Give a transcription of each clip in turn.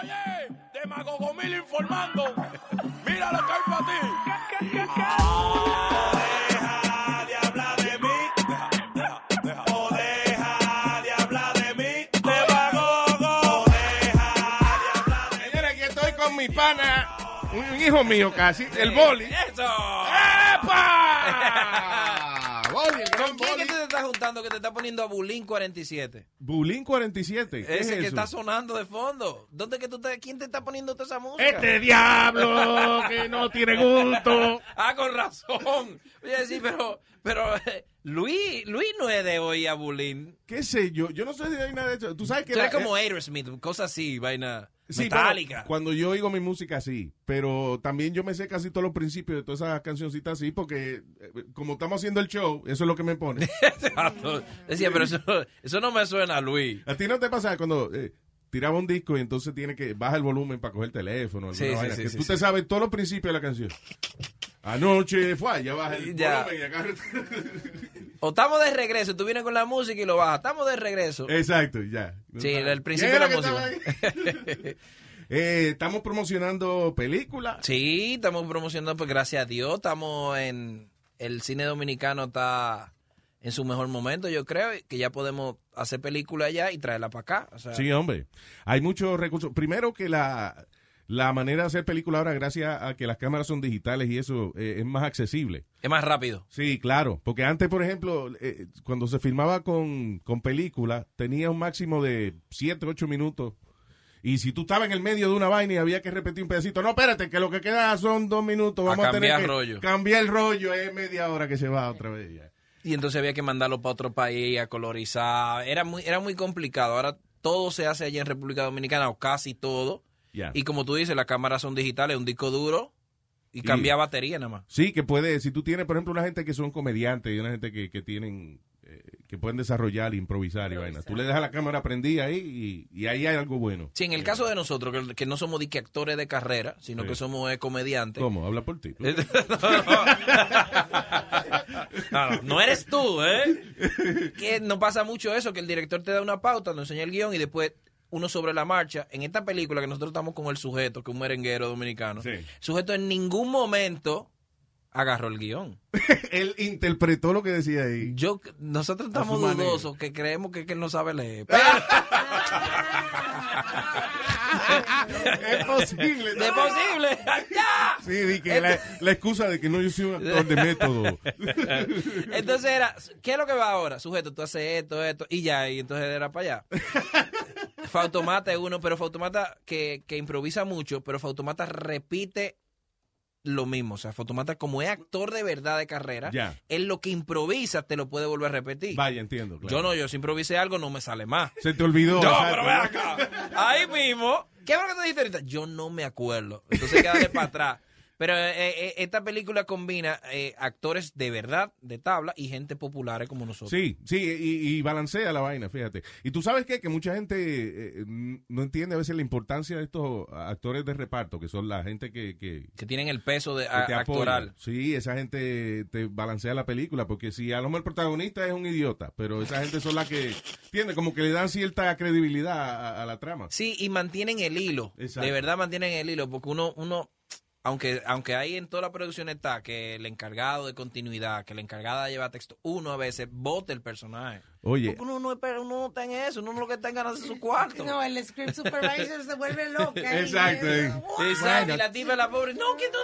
Oye, Demagogo Mil informando. Mira lo que hay para ti. deja de hablar de mí. Deja, deja, deja. O deja de hablar de mí. Demagogo. Deja de hablar de mí. Señores, aquí estoy con mi pana, un hijo mío casi, el boli. ¡Eso! ¡Epa! Boli, el gran ¿Con quién boli. que tú te estás juntando que te está poniendo a Bulín 47? Bulín 47. ¿Qué Ese es que eso? está sonando de fondo. ¿Dónde que tú te, ¿Quién te está poniendo toda esa música? Este diablo que no tiene gusto. Ah, con razón. Oye, sí, pero, pero eh, Luis, Luis no es de hoy a Bulín. ¿Qué sé yo? Yo no sé de nada de eso. Tú sabes que Tú la- eres como eh, Aerosmith, cosas así, vaina sí, metálica. cuando yo oigo mi música sí, pero también yo me sé casi todos los principios de todas esas cancioncitas así porque eh, como estamos haciendo el show, eso es lo que me pone. Exacto. Decía, pero eso, eso no me suena Luis. ¿A ti no te pasa cuando eh, tiraba un disco y entonces tiene que baja el volumen para coger el teléfono? Sí, sí, vaina, sí, que sí, tú te sabes todos los principios de la canción. Anoche fue, ya baja el Ya. volumen y acá. O estamos de regreso, tú vienes con la música y lo bajas. Estamos de regreso. Exacto, ya. Sí, el principio ¿Quién de la música. Eh, estamos promocionando películas. Sí, estamos promocionando, pues gracias a Dios, estamos en el cine dominicano está en su mejor momento, yo creo, que ya podemos hacer películas allá y traerla para acá. O sea, Sí, hombre. Hay muchos recursos. Primero que la, la manera de hacer película ahora, gracias a que las cámaras son digitales y eso eh, es más accesible. es más rápido. Sí, claro. Porque antes, por ejemplo, eh, cuando se filmaba con, con película, tenía un máximo de 7, 8 minutos. Y si tú estabas en el medio de una vaina y había que repetir un pedacito, no, espérate, que lo que queda son dos minutos. A Vamos a, tener cambiar que rollo. cambiar el rollo. Es media hora que se va otra vez. ya. Y entonces había que mandarlo para otro país a colorizar. Era muy, era muy complicado. Ahora todo se hace allá en República Dominicana, o casi todo. Y como tú dices, las cámaras son digitales, un disco duro y cambia batería nada más. Sí, que puede, si tú tienes, por ejemplo, una gente que son comediantes y una gente que, que tienen, eh, que pueden desarrollar, improvisar y vaina. Tú le dejas la cámara prendida ahí y, y ahí hay algo bueno. Sí, en el caso de nosotros, que, que no somos que actores de carrera, sino Sí. que somos eh, comediantes. ¿Cómo? Habla por ti. no, no, no eres tú, ¿eh? Que no pasa mucho eso, que el director te da una pauta, nos enseña el guion y después uno sobre la marcha. En esta película que nosotros estamos con el sujeto, que es un merenguero dominicano, Sí. el sujeto en ningún momento agarró el guion. Él interpretó lo que decía ahí. Yo, nosotros estamos manera. dudosos que creemos que, que él no sabe leer. Pero- es posible. ¡De posible! ¡Ya! Sí, di que la, la excusa de que no yo soy un actor de método. Entonces era, ¿qué es lo que va ahora? Sujeto, tú haces esto, esto, y ya, y entonces era para allá. Fautomata es uno, pero Fautomata que, que improvisa mucho, pero Fautomata repite lo mismo. O sea, Fautomata como es actor de verdad de carrera, Ya. él lo que improvisa te lo puede volver a repetir. Vaya, entiendo. claro. Yo no, yo si improvisé algo no me sale más. Se te olvidó. No, exacto. pero ven acá. Ahí mismo. ¿Qué es lo que tú dijiste ahorita? Yo no me acuerdo. Entonces quédate para atrás. Pero eh, eh, esta película combina eh, actores de verdad, de tabla, y gente popular como nosotros. Sí, sí, y, y balancea la vaina, fíjate. Y tú sabes qué? que mucha gente eh, no entiende a veces la importancia de estos actores de reparto, que son la gente que, que, Que tienen el peso de, a- actoral. Sí, esa gente te balancea la película, porque si a lo mejor el protagonista es un idiota, pero esa gente son las que, entiende, como que le dan cierta credibilidad a, a la trama. Sí, y mantienen el hilo. Exacto. De verdad mantienen el hilo, porque uno, uno aunque, aunque ahí en toda la producción está que el encargado de continuidad, que el encargado de llevar texto, uno a veces vota el personaje. Oye, Porque uno no, espera- uno no está en eso, uno lo que está en ganas de su cuarto. No, el script supervisor se vuelve loca. Exacto, Y- eh. Exacto, y la tipa la pobre, no, ¿qué tú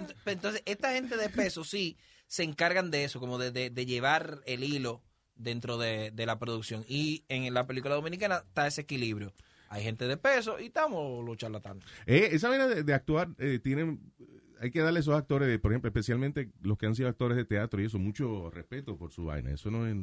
dices? Entonces, esta gente de peso sí se encargan de eso, como de, de- de llevar el hilo dentro de, de la producción. Y en la película dominicana está ese equilibrio. Hay gente de peso y estamos los charlatanes. eh, esa manera de, de actuar, eh, tienen, hay que darle a esos actores, por ejemplo, especialmente los que han sido actores de teatro y eso, mucho respeto por su vaina. Eso no es,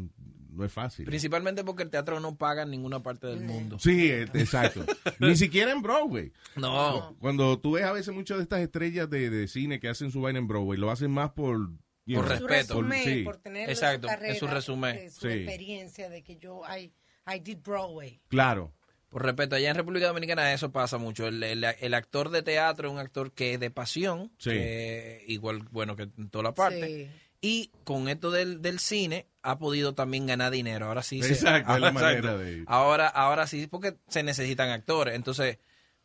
no es fácil. Principalmente porque el teatro no paga en ninguna parte del mundo. Sí, eh, exacto. Ni siquiera en Broadway. No. Cuando tú ves a veces muchas de estas estrellas de, de cine que hacen su vaina en Broadway, lo hacen más por... you Por Su respeto. resumen, Sí. por tener Exacto, su carrera, es su resumen. de su Sí. experiencia de que yo, I, I did Broadway. Claro. Por respeto, allá en República Dominicana eso pasa mucho. El, el- el actor de teatro es un actor que es de pasión, Sí. que igual, bueno, que en toda la parte. Sí. Y con esto del, del cine ha podido también ganar dinero. Ahora sí. se- Exacto, es la Exacto. manera de- Ahora, ahora sí, porque se necesitan actores. Entonces,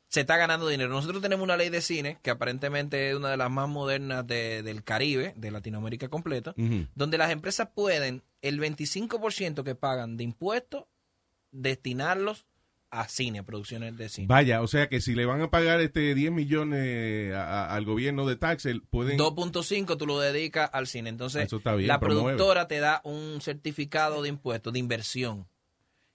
se está ganando dinero. Nosotros tenemos una ley de cine que aparentemente es una de las más modernas de- del Caribe, de Latinoamérica completa, donde las empresas pueden el 25% que pagan de impuestos destinarlos a cine, a producciones de cine. Vaya, o sea que si le van a pagar este 10 millones a- a- al gobierno de taxes, pueden... 2.5 tú lo dedicas al cine. Entonces, Eso está bien, la promueve. productora te da un certificado de impuestos, de inversión.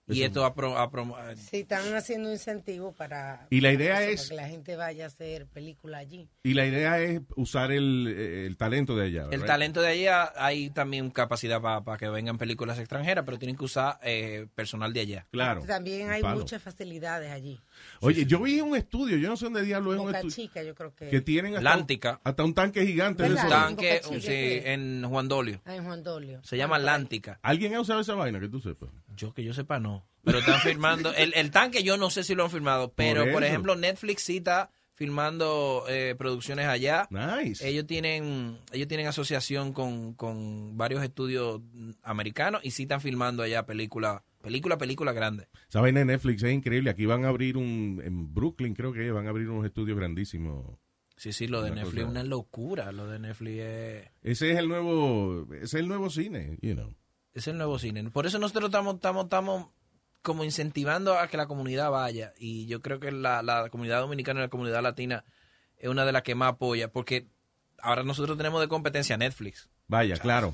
Y esto apro- apro- Sí, están haciendo incentivos para, Y la idea para es- para que la gente vaya a hacer película allí. Y la idea es usar el, el talento de allá. El talento de allá, hay también capacidad para que vengan películas extranjeras, pero tienen que usar eh, personal de allá. Claro. También hay muchas facilidades allí. Oye, yo vi un estudio, yo no sé dónde diablo es un Boca estudio, Chica, yo creo que. que tienen hasta, Lántica. hasta un tanque gigante. Boca Tanque, Chica, sí, en Juan Dolio. Ah, en Juan Dolio. Se llama Ah, por ahí. Lántica. ¿Alguien ha usado esa vaina que tú sepas? Yo que yo sepa, no. Pero están firmando. El, el tanque yo no sé si lo han firmado, pero por, ejemplo Netflix sí está filmando eh, producciones allá. Nice. Ellos tienen ellos tienen asociación con, con varios estudios americanos y sí están filmando allá películas, película, película grande. Esa vaina de Netflix es increíble. Aquí van a abrir un, en Brooklyn creo que van a abrir unos estudios grandísimos. Sí, sí, lo de Una Netflix es una locura. Lo de Netflix es, Ese es el nuevo, ese es el nuevo cine, you know. es el nuevo cine. Por eso nosotros estamos, estamos, estamos como incentivando a que la comunidad vaya. Y yo creo que la, la comunidad dominicana y la comunidad latina es una de las que más apoya. Porque ahora nosotros tenemos de competencia Netflix. Vaya, claro.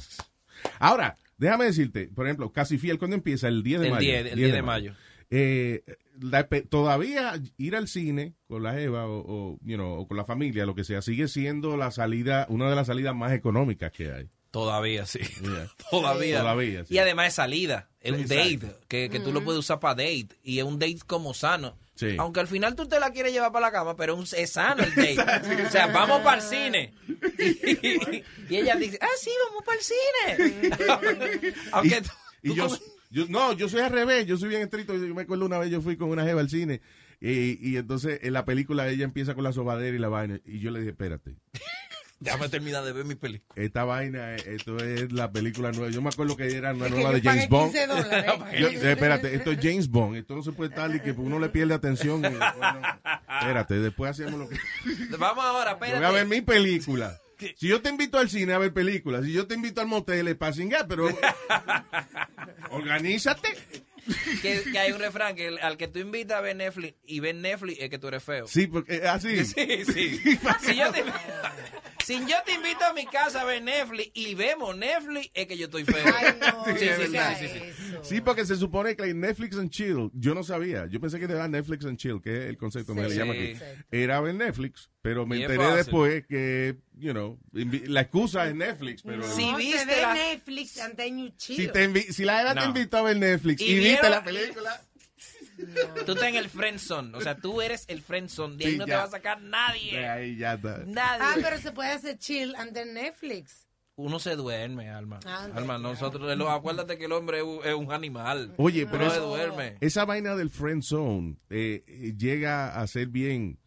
Ahora, déjame decirte, por ejemplo, Casi Fiel, ¿cuándo empieza? El 10 de El mayo. 10, el 10 de mayo. Eh, la todavía ir al cine con la Eva o, o, you know, o con la familia, lo que sea, sigue siendo la salida, una de las salidas más económicas que hay. Todavía, sí. Yeah. Todavía. Todavía, sí. Y además es salida. Es un Exacto. date. Que, que tú lo puedes usar para date. Y es un date como sano. Sí. Aunque al final tú te la quieres llevar para la cama, pero es sano el date. O sea, vamos para el cine. Y, y ella dice, ah, sí, vamos para el cine. Aunque tú- Y tú yo, como- yo, no, yo soy al revés, yo soy bien estricto. Yo me acuerdo una vez yo fui con una jeva al cine y, y entonces en la película ella empieza con la sobadera y la vaina y yo le dije, espérate, Déjame terminar de ver mi película. esta vaina, eh, esto es la película nueva. Yo me acuerdo que era una nueva de yo James Bond. 15 dólares. Yo- eh, espérate, esto es James Bond, esto no se puede estar y que uno le pierde atención. y, bueno, espérate, después hacemos lo que... Vamos ahora, Yo espérate. voy a ver mi película. Si yo te invito al cine a ver películas, si yo te invito al motel es para cingar, pero organízate. Que, que hay un refrán que el- al que tú invitas a ver Netflix y ver Netflix es que tú eres feo. Sí, porque así. Sí, sí. Si yo, te, si yo te invito a mi casa a ver Netflix y vemos Netflix, es que yo estoy feo. Ay, no, Sí, sí, no sí, sí, sí. Sí, porque se supone que Netflix and Chill, yo no sabía. Yo pensé que era Netflix and Chill, que es el concepto que Sí, le llama aquí. Era ver Netflix, pero me enteré fácil. después que, you know, la excusa es Netflix, pero... No, Si se viste ve la- Netflix and then you chill. Si, te invi- si la Eva te No. invitó a ver Netflix y, Y viste la película... Tú estás en el friendzone. O sea, tú eres el friendzone. De ahí Sí, no te va a sacar De nadie. ahí ya está. Nadie. Ah, pero se puede hacer chill and then Netflix. Uno se duerme, Alma. Ah, Alma, nosotros, lo- acuérdate que el hombre es un, animal. Oye, Uno pero se eso- duerme. esa vaina del friend zone eh, eh, llega a ser bien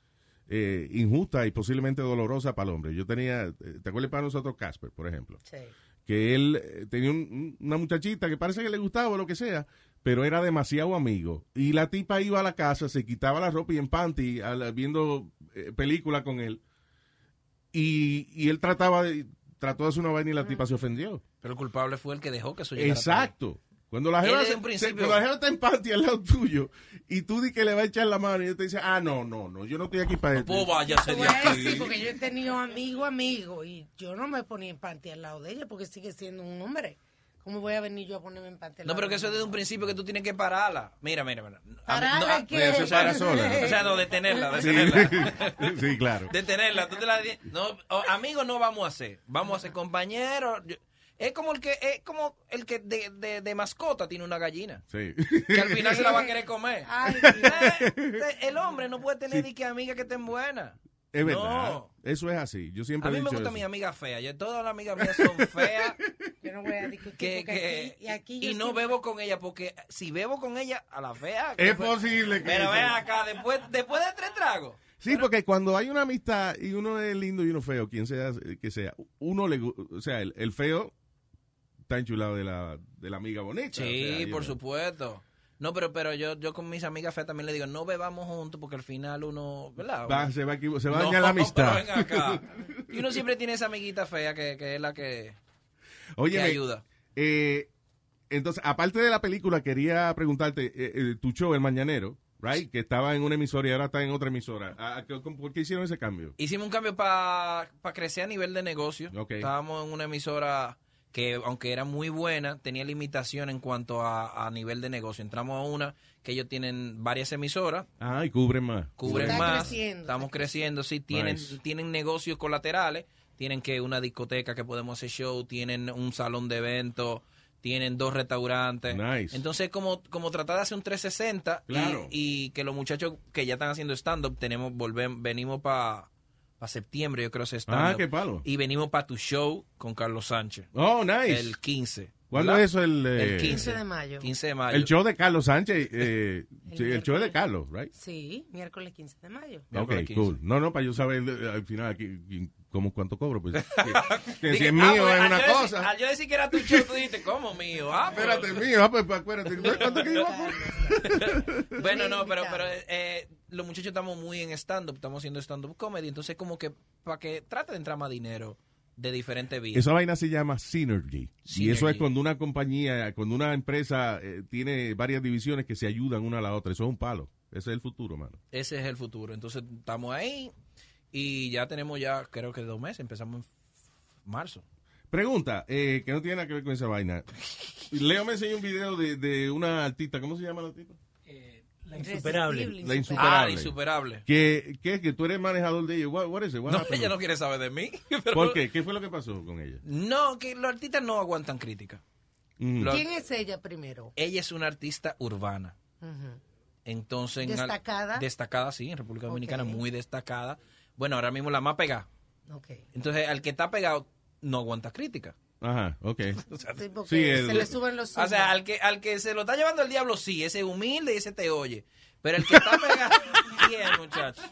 eh, injusta y posiblemente dolorosa para el hombre. Yo tenía, eh, ¿te acuerdas para nosotros Casper, por ejemplo? Sí. Que él eh, tenía un- una muchachita que parece que le gustaba o lo que sea, pero era demasiado amigo. Y la tipa iba a la casa, se quitaba la ropa y en panty, viendo eh, película con él. Y, y él trataba de, trató de hacer una vaina y la tipa se ofendió. Pero el culpable fue el que dejó que eso llegara. Exacto. Cuando la jeva, se- se- principio- cuando la jeva está en panty al lado tuyo y tú di que le va a echar la mano y ella te dice, ah, no, no, no, yo no estoy aquí para esto. Pues váyase de porque yo he tenido amigo, amigo, y yo no me ponía en panty al lado de ella porque sigue siendo un hombre. ¿Cómo voy a venir yo a ponerme en panty al No, lado pero que eso es desde un principio que tú tienes que pararla. Mira, mira, mira. ¿Pararla no, ah, qué? se para sola, ¿no? O sea, no, detenerla, Sí, detenerla. sí, claro. Detenerla. Tú te la no, amigos no vamos a hacer. Vamos a ser compañeros. Es como el que es como el que de, de, de mascota tiene una gallina. Sí. Que al final se la va a querer comer. Ay. Eh, el hombre no puede tener ni que amigas que estén buenas. Es verdad. No. Eso es así. Yo siempre A he mí me gusta eso. mi amiga fea. Yo, todas las amigas mías son feas. Yo no voy a discutir que, que- aquí, y aquí y no siempre- bebo con ella porque si bebo con ella a la fea Es fue- posible que... pero ven acá después después de tres tragos Sí, porque cuando hay una amistad y uno es lindo y uno feo, quien sea que sea, uno le o sea, el, el feo está enchulado de la, de la amiga bonita. sí o sea, you por supuesto No, pero pero yo yo con mis amigas feas también le digo, no bebamos juntos porque al final uno, ¿verdad? Va, se va a, se va a No, dañar la amistad. pero ven acá. Y uno siempre tiene esa amiguita fea que, que es la que, Oye, que ayuda. eh, entonces, aparte de la película, quería preguntarte, eh, eh, tu show, El Mañanero, right? Que estaba en una emisora y ahora está en otra emisora. ¿A- a qué- ¿Por qué hicieron ese cambio? Hicimos un cambio para crecer a nivel de negocio. Estábamos en una emisora que, aunque era muy buena, tenía limitación en cuanto a, a nivel de negocio. Entramos a una que ellos tienen varias emisoras, Ah, y cubren más. cubren Está más, creciendo, estamos está creciendo, sí, tienen, Nice. tienen negocios colaterales, tienen que una discoteca que podemos hacer show, tienen un salón de eventos, tienen dos restaurantes. Nice. Entonces, como, como tratar de hacer un 360 y- Claro. y, que los muchachos que ya están haciendo stand-up, tenemos, volvemos, venimos para septiembre, yo creo, ese stand-up. Ah, qué palo. Y venimos para tu show con Carlos Sánchez, Oh, nice. el 15. ¿Cuándo es eso? El, eh, El 15. 15 de mayo. 15 de mayo. el show de Carlos Sánchez. eh, El sí, el show es de. Carlos, right? Sí, miércoles 15 de mayo. Ok, Miércoles 15. cool. No, no, para yo saber eh, al final aquí cómo cuánto cobro. Pues, que, que si es ah, mío pues, es una yo cosa. al yo decir que era tu show, tú dijiste, ¿cómo mío? Ah, pero- Espérate, mío. Ah, pues, pues, acuérdate. ¿Cuánto que iba? Bueno, no, pero, pero eh, los muchachos estamos muy en stand-up, estamos haciendo stand-up comedy, entonces como que para que trate de entrar más dinero de diferentes vías. Esa vaina se llama Synergy. Y eso es cuando una compañía, cuando una empresa eh, tiene varias divisiones que se ayudan una a la otra. Eso es un palo. Ese es el futuro, mano. Ese es el futuro. Entonces estamos ahí y ya tenemos ya, creo que dos meses, empezamos en marzo. Pregunta, eh, que no tiene nada que ver con esa vaina. Leo me enseñó un video de, de una artista, ¿cómo se llama la artista? La insuperable. La Ah, Insuperable. insuperable. Que, que, que tú eres manejador de ella. What, what is it? What No, happened? ella no quiere saber de mí. pero- ¿Por qué? ¿Qué fue lo que pasó con ella? No, que los artistas no aguantan crítica. Mm. ¿Quién es ella primero? Ella es una artista urbana. Entonces, en ¿Destacada? destacada, sí, en República Dominicana, muy destacada. Bueno, ahora mismo la más pegada. Ok. Entonces, al que está pegado no aguanta crítica. Ajá, ok. O sea, Sí, porque Sí, el- se le suben los o sea, al que, al que se lo está llevando el diablo, sí, ese es humilde y ese te oye. Pero el que está pegado, bien, muchachos.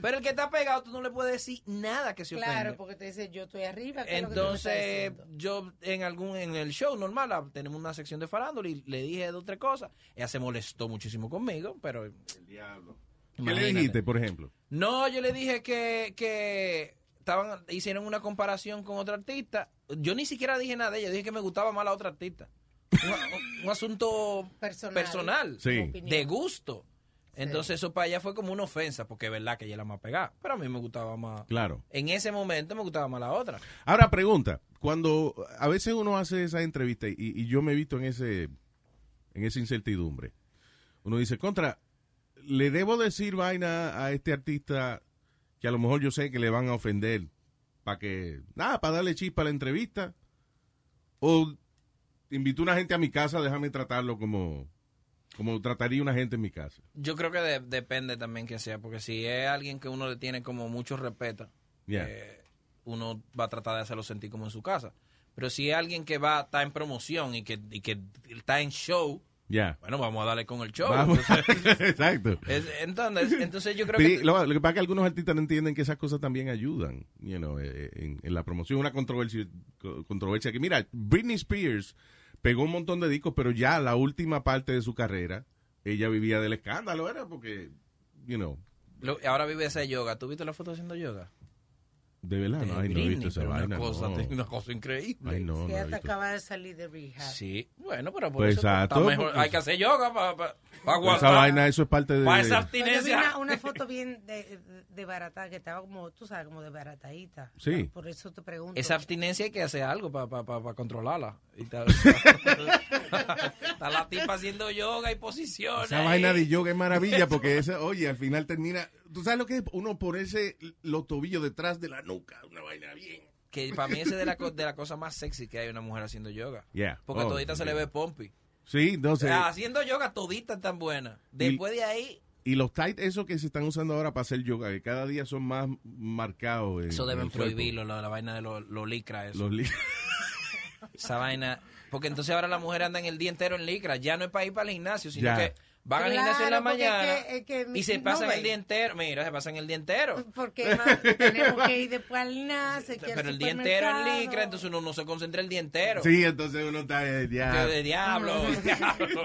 Pero el que está pegado, tú no le puedes decir nada que se ofende. Claro, porque te dice, yo estoy arriba. ¿qué es lo que Entonces, yo en algún en el show normal ah, tenemos una sección de farándula y le dije dos o tres cosas. Ella se molestó muchísimo conmigo, pero El diablo. ¿Qué le dijiste, por ejemplo? no, yo le dije que, que estaban hicieron una comparación con otra artista. Yo ni siquiera dije nada de ella, dije que me gustaba más la otra artista. Un, un asunto Personal. personal, Sí. Opinión. de gusto. Entonces eso para ella fue como una ofensa, porque es verdad que ella la más pegada, pero a mí me gustaba más. Claro. En ese momento me gustaba más la otra. Ahora, pregunta. Cuando a veces uno hace esa entrevista y, y yo me he visto en ese en esa incertidumbre, uno dice, contra, ¿le debo decir vaina a este artista que a lo mejor yo sé que le van a ofender para que, nada, para darle chispa a la entrevista? ¿O invito a una gente a mi casa, déjame tratarlo como, como trataría una gente en mi casa? Yo creo que de- depende también que sea, porque si es alguien que uno le tiene como mucho respeto, Yeah. eh, uno va a tratar de hacerlo sentir como en su casa. Pero si es alguien que va está en promoción y que, y que está en show, Bueno, vamos a darle con el show. Entonces, Exacto. es- entonces, entonces yo creo que... lo, lo que pasa es que algunos artistas no entienden que esas cosas también ayudan, you know, eh, en, en la promoción. Una controversia, co- controversia que, mira, Britney Spears pegó un montón de discos, pero ya la última parte de su carrera, ella vivía del escándalo, era porque, you know, lo- ahora vive ese yoga. ¿Tú viste la foto haciendo yoga? De verdad, De no, ay, no he visto esa vaina. una, cosa, no. una cosa increíble. Ay, no, Sí, no acaba de salir de rehab. Sí, bueno, pero por Pues eso está exacto, mejor. Hay que hacer yoga para Esa aguantar. vaina, eso es parte de... Para esa abstinencia. una, una foto bien de, de barata, que estaba como, tú sabes, como de baratadita. Sí. Por eso te pregunto. Esa abstinencia hay que hacer algo para controlarla. Y tal. Está la tipa haciendo yoga y posiciones. Esa vaina de yoga es maravilla porque esa, oye, al final termina... ¿Tú sabes lo que es? Uno ponerse los tobillos detrás de la nuca, una vaina bien... Que para mí ese es de la, de la cosa más sexy que hay una mujer haciendo yoga. Yeah. Porque Oh, todita se le ve pompi. Sí, no sé. Ah, Haciendo yoga todita tan buena. Después de ahí, Y los tight, esos que se están usando ahora para hacer yoga, que cada día son más marcados. en- eso en deben prohibirlo, la, la vaina de los lo licra, eso. Los li- Esa vaina. Porque entonces ahora la mujer anda en el día entero en licra. Ya no es para ir para el gimnasio, sino Ya. que van al gimnasio en la es mañana que- es que y se no pasan ve. el día entero. Mira, se pasan el día entero. Porque tenemos que ir después al gimnasio. Pero el día entero en licra, entonces uno no se concentra el día entero. Sí, entonces uno está Que ya. de diablo, diablo.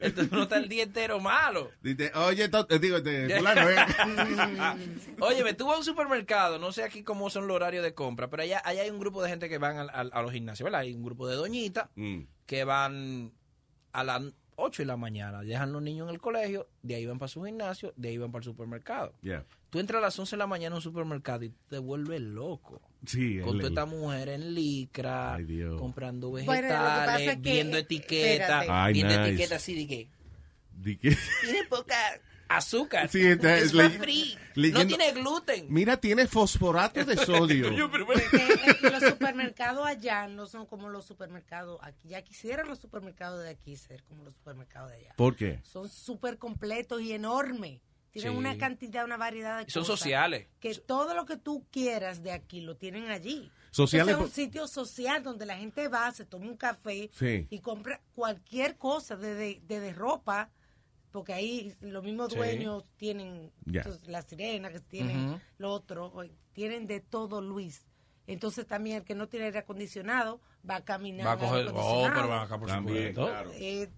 Entonces uno está el día entero malo. Dice, oye, eh, digo, este, fulano, eh. Oye, me tuve a un supermercado, no sé aquí cómo son los horarios de compra, pero allá, allá hay un grupo de gente que van al- al- a, los gimnasios, ¿verdad? Hay un grupo de doñitas Mm, que van a las 8 de la mañana, dejan los niños en el colegio, de ahí van para su gimnasio, de ahí van para el supermercado. yeah. Tú entras a las 11 de la mañana a un supermercado y te vuelves loco. Sí, Con toda esta mujer en licra, Ay, Dios. comprando vegetales, viendo etiquetas, espérate. Ay, viendo nice. etiquetas así de que di que- tiene poca azúcar, Sí, está- es le- fat free, no tiene gluten. Mira, tiene fosforato de sodio. Porque eh, los supermercados allá no son como los supermercados aquí. Ya quisieran los supermercados de aquí ser como los supermercados de allá. ¿Por qué? Son súper completos y enormes. Tienen Sí. una cantidad, una variedad de Son cosas. sociales. Que todo lo que tú quieras de aquí lo tienen allí. Sociales es un sitio social donde la gente va, se toma un café Sí. y compra cualquier cosa, desde, desde ropa, porque ahí los mismos Sí. dueños tienen entonces, la sirena, que tienen Ujú. lo otro, tienen de todo, Luis. Entonces también el que no tiene aire acondicionado va a caminar. Va a coger, oh, pero van acá por También, claro. Eh,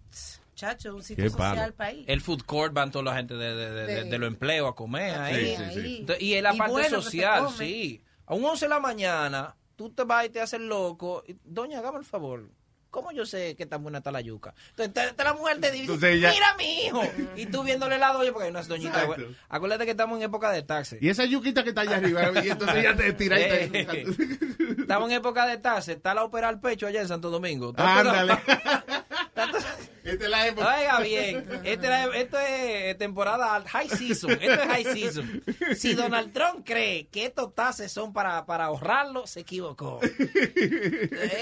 chacho, un sitio Qué social palo. país. El food court van toda la gente de, de, de, de- los empleos a comer ahí. Sí, sí, sí. Entonces, y en la parte bueno social, sí. A un 11 de la mañana, tú te vas y te haces loco. y, Doña, hágame el favor. ¿Cómo yo sé que tan buena está la yuca? Entonces, te- te la mujer te dice, Entonces ella- mira mi hijo. Y tú viéndole la doña, porque hay unas doñitas. Acuérdate que estamos en época de taxi. Y esa yuquita que está allá arriba, y entonces ya te tira y te... Eh, Estamos en época de taxi. Está la ópera al pecho allá en Santo Domingo. Ándale. Esta es la época. Oiga bien, este esto es temporada high season, esto es high season. Si Donald Trump cree que estos taxes son para, para ahorrarlo, se equivocó.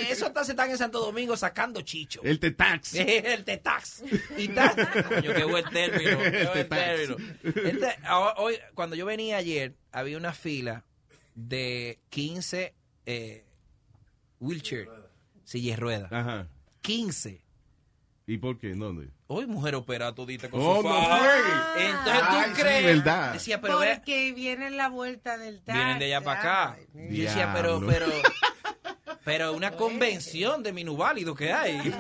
Esos taxes están en Santo Domingo sacando chicho. El Tetax. El Tetax. Y ta- Coño, qué buen término. Qué buen Tetax. término. Este, hoy, cuando yo venía ayer, había una fila de 15 eh, wheelchair, sillas ruedas. Ajá. 15. ¿Y por qué? ¿Dónde? Hoy mujer opera todita con Oh, su no. Entonces Ay, tú sí, crees. verdad. Decía, pero Porque viene en la vuelta del taxi. vienen de allá para acá. Ay, Yo decía, pero, pero, pero una convención de minusválidos que hay.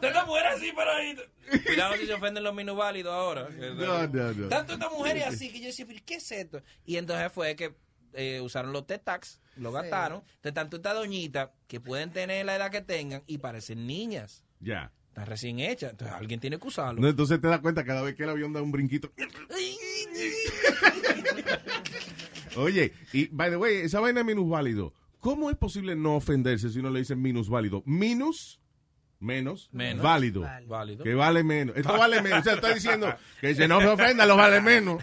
Tengo mujer así para ahí. Cuidado si se ofenden los minusválidos ahora. No, no, no. Tanto esta mujer es así que yo decía, pero ¿qué es esto? Y entonces fue que eh, usaron los T-Tax, lo gastaron. Entonces, tanto esta doñita que pueden tener la edad que tengan y parecen niñas. Ya. Están recién hechas. Entonces alguien tiene que usarlo. No, entonces te das cuenta cada vez que el avión da un brinquito. Oye, y by the way, esa vaina de minusválido, ¿cómo es posible no ofenderse si uno le dice minusválido? Minus, menos, Menos. válido. Que vale menos. Esto vale menos. O sea, estoy diciendo que si no se ofenda, lo vale menos.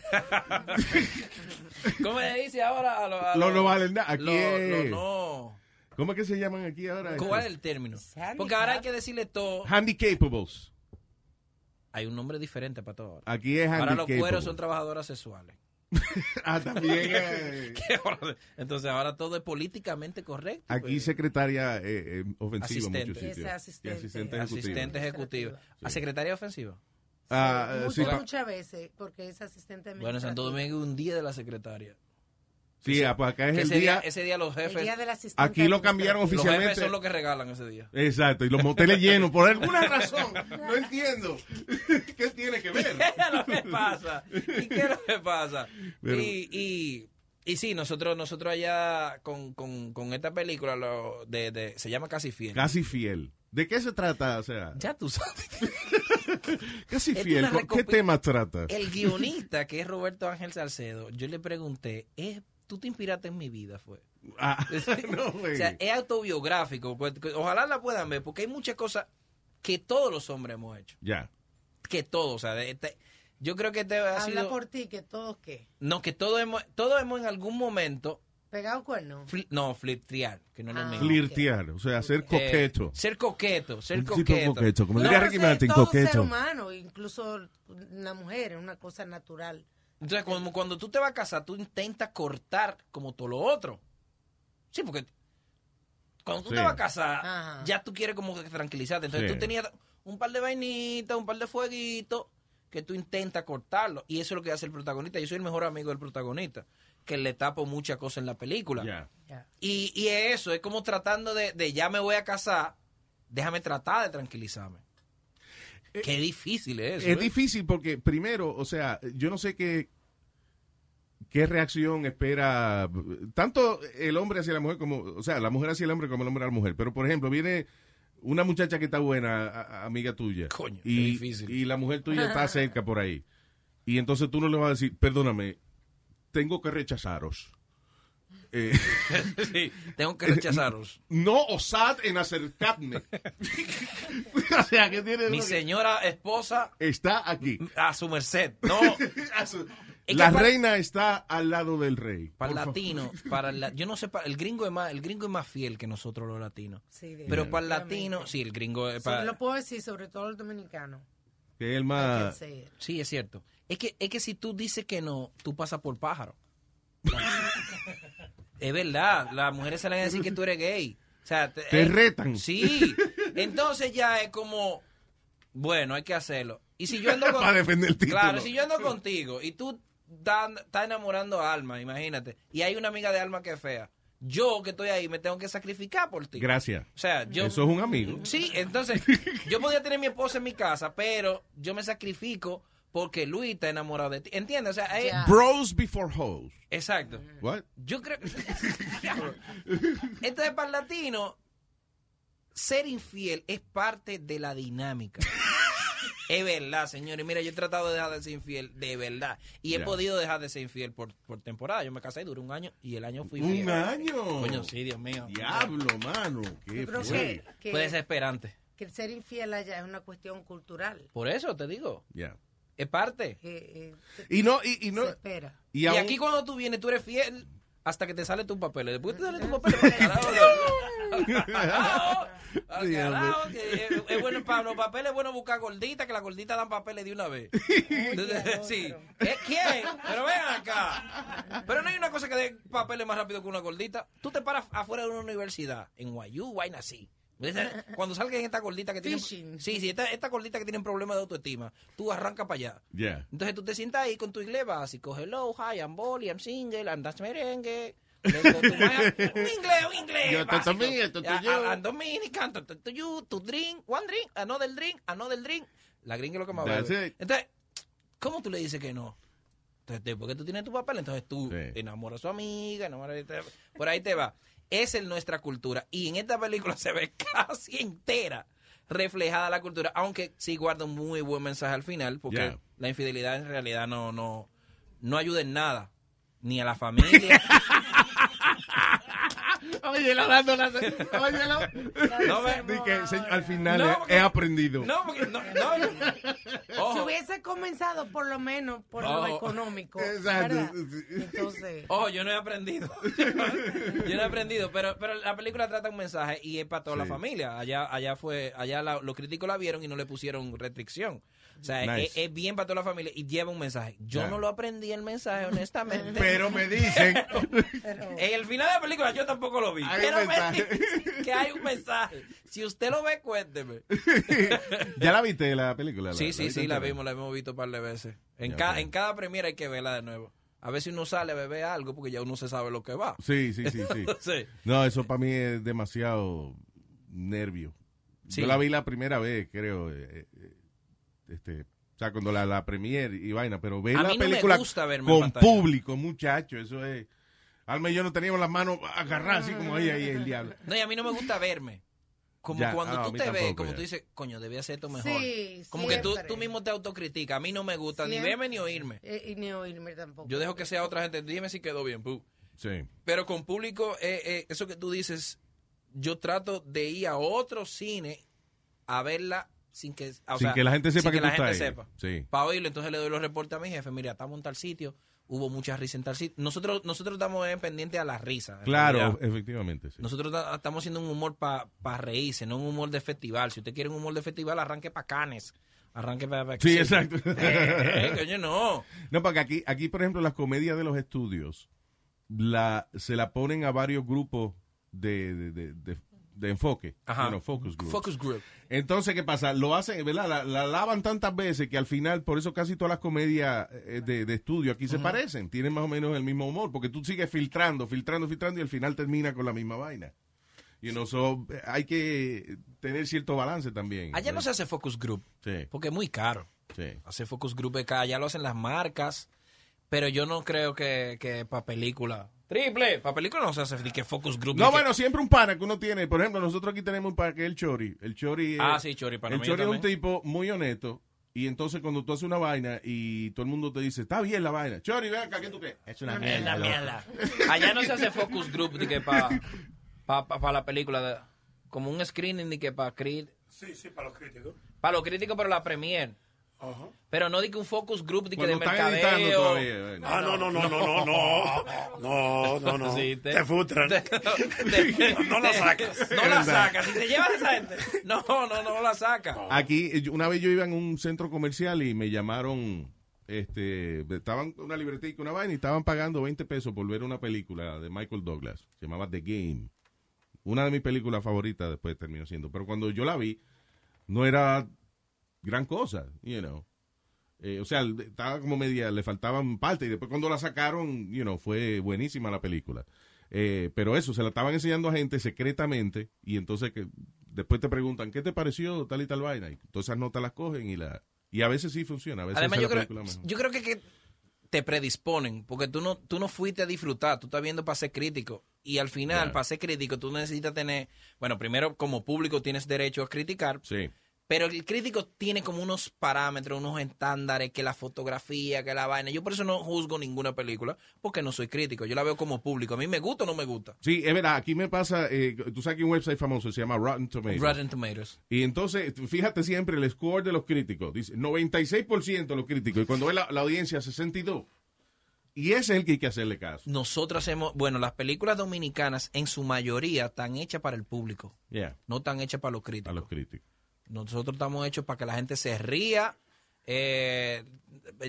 ¿Cómo le dice ahora a los... a Lo los- no valen nada. Aquí lo- es- lo no. ¿Cómo es que se llaman aquí ahora? ¿Cuál es el término? Porque ahora hay que decirle todo. Handicapables. Hay un nombre diferente para todo. ahora. Aquí es Ahora los cueros son trabajadoras sexuales. Ah, también. eh, Entonces ahora todo es políticamente correcto. Aquí pues. secretaria eh, eh, ofensiva en Asistente. muchos sitios. Ese asistente. Asistente ejecutiva. Asistente. ¿A secretaria ofensiva? Ah, Muchas, muchas veces, porque es asistente Bueno, en Santo. Domingo es un día de la secretaria. Sí, ah, pues acá es Que el ese, día, día. ese día los El jefes... día del asistente Aquí lo cambiaron Los jefes oficialmente. son los que regalan ese día. Exacto, y los moteles llenos, por alguna razón. No entiendo. ¿Qué tiene que ver? ¿Qué es lo que pasa? ¿Y qué es lo que pasa? Pero- Y, y, y sí, nosotros nosotros allá con, con, con esta película lo de, de- se llama Casi Fiel. Casi fiel. ¿De qué se trata? O sea, Ya tú sabes. casi fiel. una ¿Con ¿Qué tema trata? El guionista, que es Roberto Ángel Salcedo, yo le pregunté, ¿es, ¿tú te inspiraste en mi vida? Fue. Ah, no, o sea, es autobiográfico. pues, Ojalá la puedan ver, porque hay muchas cosas que todos los hombres hemos hecho. Ya. Que todos, o sea, de- este- yo creo que este ha Habla sido... por ti, que todos qué. No, que todos hemos, todos hemos en algún momento... Pegado cuerno. fli- no, flirtear, que no es lo Ah. mismo. Flirtear, o sea, ser Eh, coqueto. ser coqueto, ser coqueto. coqueto, como No, diría Ricky Martin, todo ser humano, incluso una mujer, es una cosa natural. Entonces, cuando, cuando tú te vas a casar, tú intentas cortar como todo lo otro. Sí, porque cuando tú Sí. te vas a casar, Ajá. ya tú quieres como que tranquilizarte. Entonces Sí. tú tenías un par de vainitas, un par de fueguitos, que tú intentas cortarlo. Y eso es lo que hace el protagonista. Yo soy el mejor amigo del protagonista, que le tapo muchas cosas en la película. Ya. Y, y es eso, es como tratando de, de ya me voy a casar, déjame tratar de tranquilizarme. Qué difícil es eso. Es ¿eh? difícil porque, primero, o sea, yo no sé qué, qué reacción espera tanto el hombre hacia la mujer como, o sea, la mujer hacia el hombre como el hombre a la mujer. Pero, por ejemplo, viene una muchacha que está buena, a- a- amiga tuya, Coño, y, difícil. y la mujer tuya está cerca por ahí. Y entonces tú no le vas a decir, perdóname, tengo que rechazaros. Eh, Sí, tengo que rechazaros. no osad en acercarme. o sea, que tiene Mi señora esposa está aquí. a su merced. No, A su- Es la para- reina está al lado del rey. para el latino, para el, la- yo no sé, para, el gringo es más, el gringo es más fiel que nosotros los latinos. Sí, Pero para el latino, sí, el gringo es Sí, para, lo puedo decir, sobre todo el dominicano. Que es el más. sí, es cierto. Es que, es que si tú dices que no, tú pasas por pájaro. es verdad, las mujeres salen a decir que tú eres gay. O sea, te, Te eh, retan. Sí, entonces ya es como, bueno, hay que hacerlo. Y si yo ando con, Para defender el título. Claro, si yo ando contigo y tú estás estás enamorando a Alma, imagínate, y hay una amiga de Alma que es fea, yo que estoy ahí me tengo que sacrificar por ti. Gracias. O sea, yo... Eso es un amigo. Sí, entonces, yo podía tener mi esposa en mi casa, pero yo me sacrifico porque Luis está enamorado de ti. ¿Entiendes? O sea, hay-. Bros before hoes. exacto. What? Yo creo. Entonces, para el latino, ser infiel es parte de la dinámica. Es verdad, señores. Mira, yo he tratado de dejar de ser infiel, de verdad. Y he Ya. podido dejar de ser infiel por, por temporada. Yo me casé y duré un año y el año fui fiel. Un año. Coño, sí, Dios mío. Diablo, mano. Qué Yo creo fue. que, que, Fue desesperante. que el ser infiel allá es una cuestión cultural. Por eso te digo, Ya. es parte. eh, se- Y no, y, y no. se espera. Y, Y, aún- aquí cuando tú vienes, tú eres fiel hasta que te salen tus papeles. Después te papeles, para carajo. Al carajo, al Sí, carajo, que es, es bueno para los papeles es bueno buscar gorditas, que las gorditas dan papeles de una vez. Sí. ¿Qué? ¿Quién? Pero ven acá. Pero no hay una cosa que dé papeles más rápido que una gordita. Tú te paras afuera de una universidad, en Guayú, vaina así. Cuando salgan esta gordita que tienen... Fishing. Sí, sí, esta, esta gordita que tienen problemas de autoestima, tú arranca para allá. Ya. Entonces tú te sientas ahí con tu inglés básico. Hello, hi, I'm Bolly, I'm single, I'm that's merengue. Inglés, un inglés. Yo, esto Ya, tú, yo. I'm Dominican, to, to, to you, to drink, one drink, another drink, another drink. La gringa es lo que más it. Entonces, ¿cómo tú le dices que no? Entonces, después que tú tienes tu papel, entonces tú Sí. enamoras a su amiga, enamoras por ahí te va. Esa es nuestra cultura. Y en esta película se ve casi entera reflejada la cultura, aunque sí guarda un muy buen mensaje al final, porque la infidelidad en realidad no, no, no ayuda en nada. Ni a la familia. Oye, lo dando la. No, Di que, se- al final No, he- porque- he aprendido. no, porque no, no, yo- Si hubiese comenzado por lo menos por Oh. lo económico. Exacto. ¿verdad? Entonces, ojo, yo no he aprendido. yo no he aprendido, pero, pero la película trata un mensaje y es para toda la familia. Allá, allá fue, allá la- los críticos la vieron y no le pusieron restricción. O sea, Nice. es, es bien para toda la familia y lleva un mensaje. Yo no lo aprendí el mensaje, honestamente. Pero me dicen. pero, En el final de la película yo tampoco lo vi. Pero me que hay un mensaje. Si usted lo ve, cuénteme. ¿Ya la viste la película? Sí, sí, viste sí, la vimos, la hemos visto un par de veces. En, ca- ok. en cada premiera hay que verla de nuevo. A ver si uno sale a beber algo porque ya uno se sabe lo que va. Sí, sí, sí, sí. Sí. No, eso para mí es demasiado nervio. Sí. Yo la vi la primera vez, creo. eh, eh, este, o sea, cuando la, la premier y vaina, pero ver A la no película gusta verme en con público, muchacho, eso es. Alma y yo no teníamos las manos agarradas así como ahí, ahí el diablo. No, y a mí no me gusta verme. Como Ya, cuando a tú te ves, como ya. tú dices, coño, debía ser esto mejor. Sí, como que tú, tú mismo te autocriticas. A mí no me gusta ni verme ni oírme. eh, y ni oírme tampoco. Yo dejo que sea otra gente. Dime si quedó bien. pu. Sí. Pero con público, eh, eh, eso que tú dices, yo trato de ir a otro cine a verla sin que, o Sin sea, que la gente sepa sin que la tú gente estás sepa. Sí. Para oírlo, entonces le doy los reportes a mi jefe. Mira, estamos en tal sitio, hubo mucha risa en tal sitio. Nosotros, nosotros estamos pendientes a la risa. en Claro, realidad. efectivamente, sí. Nosotros ta- estamos haciendo un humor para reírse, no un humor de festival. Si usted quiere un humor de festival, arranque para Canes. Arranque para... Sí, exacto. Eh, eh, coño, no. No, porque aquí, aquí, por ejemplo, las comedias de los estudios la, se la ponen a varios grupos de, de, de- de de enfoque. Ajá. Bueno, focus group. Focus group. Entonces, ¿qué pasa? Lo hacen, ¿verdad? La, la lavan tantas veces que al final, por eso casi todas las comedias eh, de, de estudio aquí se parecen. Tienen más o menos el mismo humor, porque tú sigues filtrando, filtrando, filtrando y al final termina con la misma vaina. Y no so, eh, hay que tener cierto balance también. Allá no se hace focus group, Sí, porque es muy caro. sí. Hacer focus group acá, allá lo hacen las marcas, pero yo no creo que, que para película. Triple, para película no se hace ni que focus group. No, que- bueno, siempre un pana que uno tiene. Por ejemplo, nosotros aquí tenemos un pana que es el Chori. El Chori, Ah, sí, Chori, para el mí Chori es un tipo muy honesto. Y entonces cuando tú haces una vaina y todo el mundo te dice, está bien la vaina. Chori, ven acá, ¿qué tú crees? Es una Mierda, mierda. Allá no se hace focus group ni que para pa, pa- pa la película, de- como un screening ni que para Sí, sí, para los críticos. para los críticos, pero la premier. Ajá. Pero no di que un focus group di que de mercadeo. todavía. vaina. Ah, no, no, no, no, no, no. No, no, no. Sí, te, frustran. te- te- No la sacas. No la sacas. Si te llevas a esa gente. No, no, no la sacas. Aquí, eh, una vez yo iba en un centro comercial y me llamaron, este, estaban una libretica, una vaina y estaban pagando 20 pesos por ver una película de Michael Douglas. Se llamaba The Game. Una de mis películas favoritas después terminó siendo. Pero cuando yo la vi, no era gran cosa, you know. Eh, o sea, estaba como media, le faltaban partes y después cuando la sacaron, you know, fue buenísima la película. Eh, pero eso, se la estaban enseñando a gente secretamente y entonces que después te preguntan, ¿qué te pareció tal y tal vaina? Y todas esas notas las cogen y la y a veces sí funciona, a veces Además, yo la creo, mejor. yo creo que, que te predisponen, porque tú no, tú no fuiste a disfrutar, tú estás viendo para ser crítico. Y al final, para ser crítico, tú necesitas tener, bueno, primero como público tienes derecho a criticar, Sí. Pero el crítico tiene como unos parámetros, unos estándares, que la fotografía, que la vaina. Yo por eso no juzgo ninguna película, porque no soy crítico, yo la veo como público. A mí me gusta o no me gusta. Sí, es verdad, aquí me pasa, eh, tú sabes que un website famoso se llama Rotten Tomatoes. Rotten Tomatoes. Y entonces, fíjate siempre el score de los críticos. Dice 96% de los críticos. Y cuando ve la, la audiencia, 62%. Y ese es el que hay que hacerle caso. Nosotros hacemos, bueno, las películas dominicanas en su mayoría están hechas para el público, Yeah, no están hechas para los críticos. los críticos. Nosotros estamos hechos para que la gente se ría. Eh,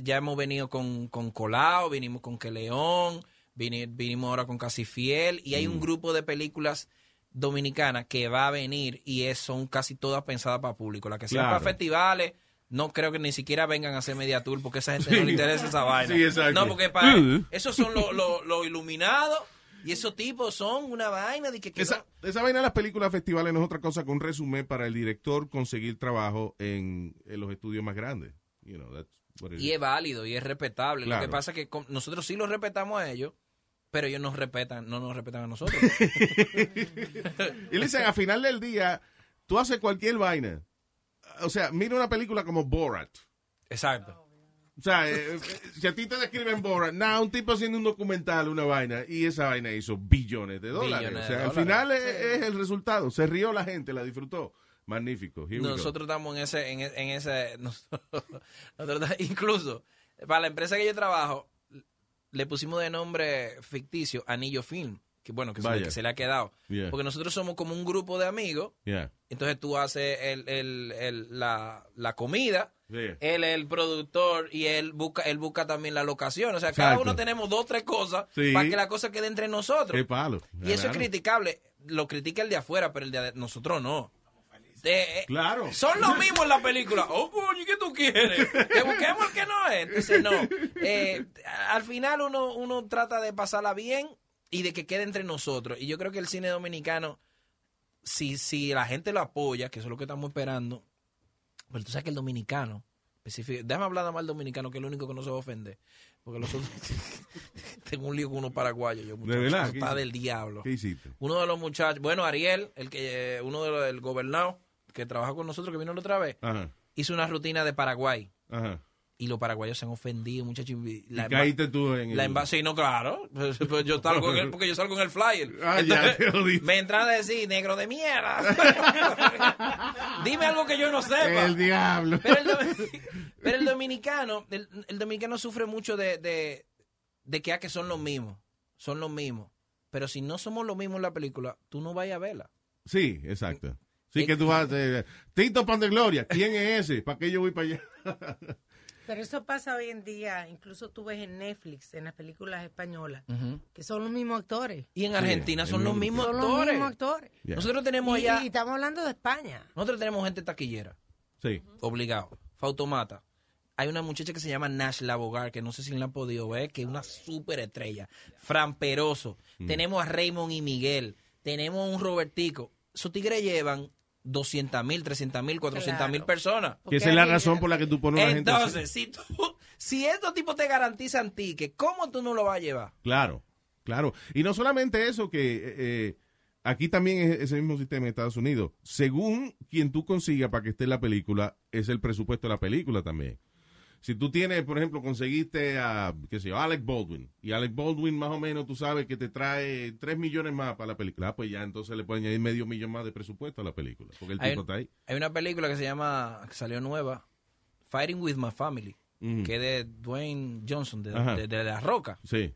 ya hemos venido con, con Colao, vinimos con Que León, vini- vinimos ahora con Casi Fiel. Y hay un grupo de películas dominicanas que va a venir y es, son casi todas pensadas para público. Las que sean Claro. para festivales, no creo que ni siquiera vengan a hacer media tour porque a esa gente no le interesa esa vaina. Sí, exacto. No, porque para Uh. esos son los los- los iluminados y esos tipos son una vaina de que... que Esa, esa vaina de las películas festivales no es otra cosa que un resumen para el director conseguir trabajo en, en los estudios más grandes. You know, that's what it Y is. es válido y es respetable. Lo que pasa es que con- nosotros sí los respetamos a ellos, pero ellos nos respetan, no nos respetan a nosotros. Y le dicen, al final del día, tú haces cualquier vaina. O sea, mira una película como Borat. Exacto. O sea, eh, eh, si a ti te describen Borat, nada, un tipo haciendo un documental, una vaina, y esa vaina hizo billones de dólares. Billones o sea, al dólares. final es, es el resultado. Se rió la gente, la disfrutó. Magnífico. Nosotros estamos en ese, en, e- en ese, nosotros- nosotros- incluso para la empresa que yo trabajo, le pusimos de nombre ficticio Anillo Film, que bueno, que, se, Vaya. que se le ha quedado. Yeah. Porque nosotros somos como un grupo de amigos, Yeah. entonces tú haces el, el- el- la, la comida, Sí. él es el productor y él busca él busca también la locación. O sea, cada uno tenemos dos, tres cosas Sí. para que la cosa quede entre nosotros. Qué palo. Y eso es criticable. Lo critica el de afuera, pero el de nosotros no. Eh, eh, Claro. Son los mismos en la película. Oh, coño, ¿y ¿qué tú quieres? Que busquemos el que no es. Entonces, no. Eh, al final uno, uno trata de pasarla bien y de que quede entre nosotros. Y yo creo que el cine dominicano, si, si la gente lo apoya, que eso es lo que estamos esperando, pero tú sabes que el dominicano, específico, déjame hablar nada más del dominicano, que es el único que no se va a ofender. Porque los otros, tengo un lío con unos paraguayos. Yo, muchacho, verdad? eso ¿Qué Está del diablo. ¿Qué hiciste? Uno de los muchachos, bueno, Ariel, el que eh, uno de los del gobernado, que trabaja con nosotros, que vino la otra vez, Ajá. hizo una rutina de Paraguay. Ajá. Y los paraguayos se han ofendido, muchachos. La y caíste tú en el... la emba- sí, no, claro. Pues, pues yo salgo en el, porque yo salgo en el flyer. Ah, ya, te me entran a decir, negro de mierda. Dime algo que yo no sepa. El diablo. Pero el, pero el dominicano, el, el dominicano sufre mucho de, de, de que, ah, que son los mismos. Son los mismos. Pero si no somos los mismos en la película, tú no vayas a verla. Sí, exacto. Sí, que tú vas. eh, Tito Pan de Gloria, ¿quién es ese? ¿Para qué yo voy para allá? Pero eso pasa hoy en día, incluso tú ves en Netflix, en las películas españolas, que son los mismos actores. Y en Argentina son los mismo- mismos Son los actores. mismos actores. Yeah. Nosotros tenemos Y, allá, y estamos hablando de España. nosotros tenemos gente taquillera, Sí. obligado. Fautomata. Hay una muchacha que se llama Nash Labogar, que no sé si la han podido ver, que es una súper estrella. Fran Peroso. Mm. Tenemos a Raymond y Miguel. Tenemos a un Robertico. Esos tigres llevan 200 mil, 300 mil, 400 mil Claro. personas. Que esa es la razón por la que tú pones una gente. Entonces, si tú, si estos tipos te garantizan tickets, ¿cómo tú no lo vas a llevar? Claro, claro. Y no solamente eso, que eh, eh, aquí también es ese mismo sistema en Estados Unidos. Según quien tú consigas para que esté en la película, es el presupuesto de la película también. Si tú tienes, por ejemplo, conseguiste a, qué sé yo, Alec Baldwin, y Alec Baldwin más o menos tú sabes que te trae 3 millones más para la película, ah, pues ya entonces le pueden añadir medio millón más de presupuesto a la película, porque el Hay tipo está ahí. Hay una película que se llama, que salió nueva, Fighting with My Family, que es de Dwayne Johnson, de- de La Roca. Sí,